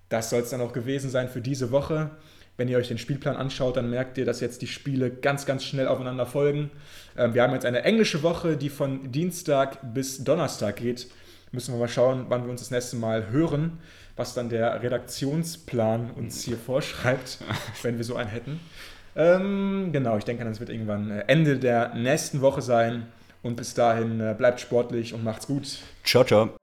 Das soll es dann auch gewesen sein für diese Woche. Wenn ihr euch den Spielplan anschaut, dann merkt ihr, dass jetzt die Spiele ganz, ganz schnell aufeinander folgen. Ähm, wir haben jetzt eine englische Woche, die von Dienstag bis Donnerstag geht. Müssen wir mal schauen, wann wir uns das nächste Mal hören, was dann der Redaktionsplan uns hier vorschreibt, [LAUGHS] wenn wir so einen hätten. Ähm, genau, ich denke, das wird irgendwann äh, Ende der nächsten Woche sein. Und bis dahin äh, bleibt sportlich und macht's gut. Ciao, ciao.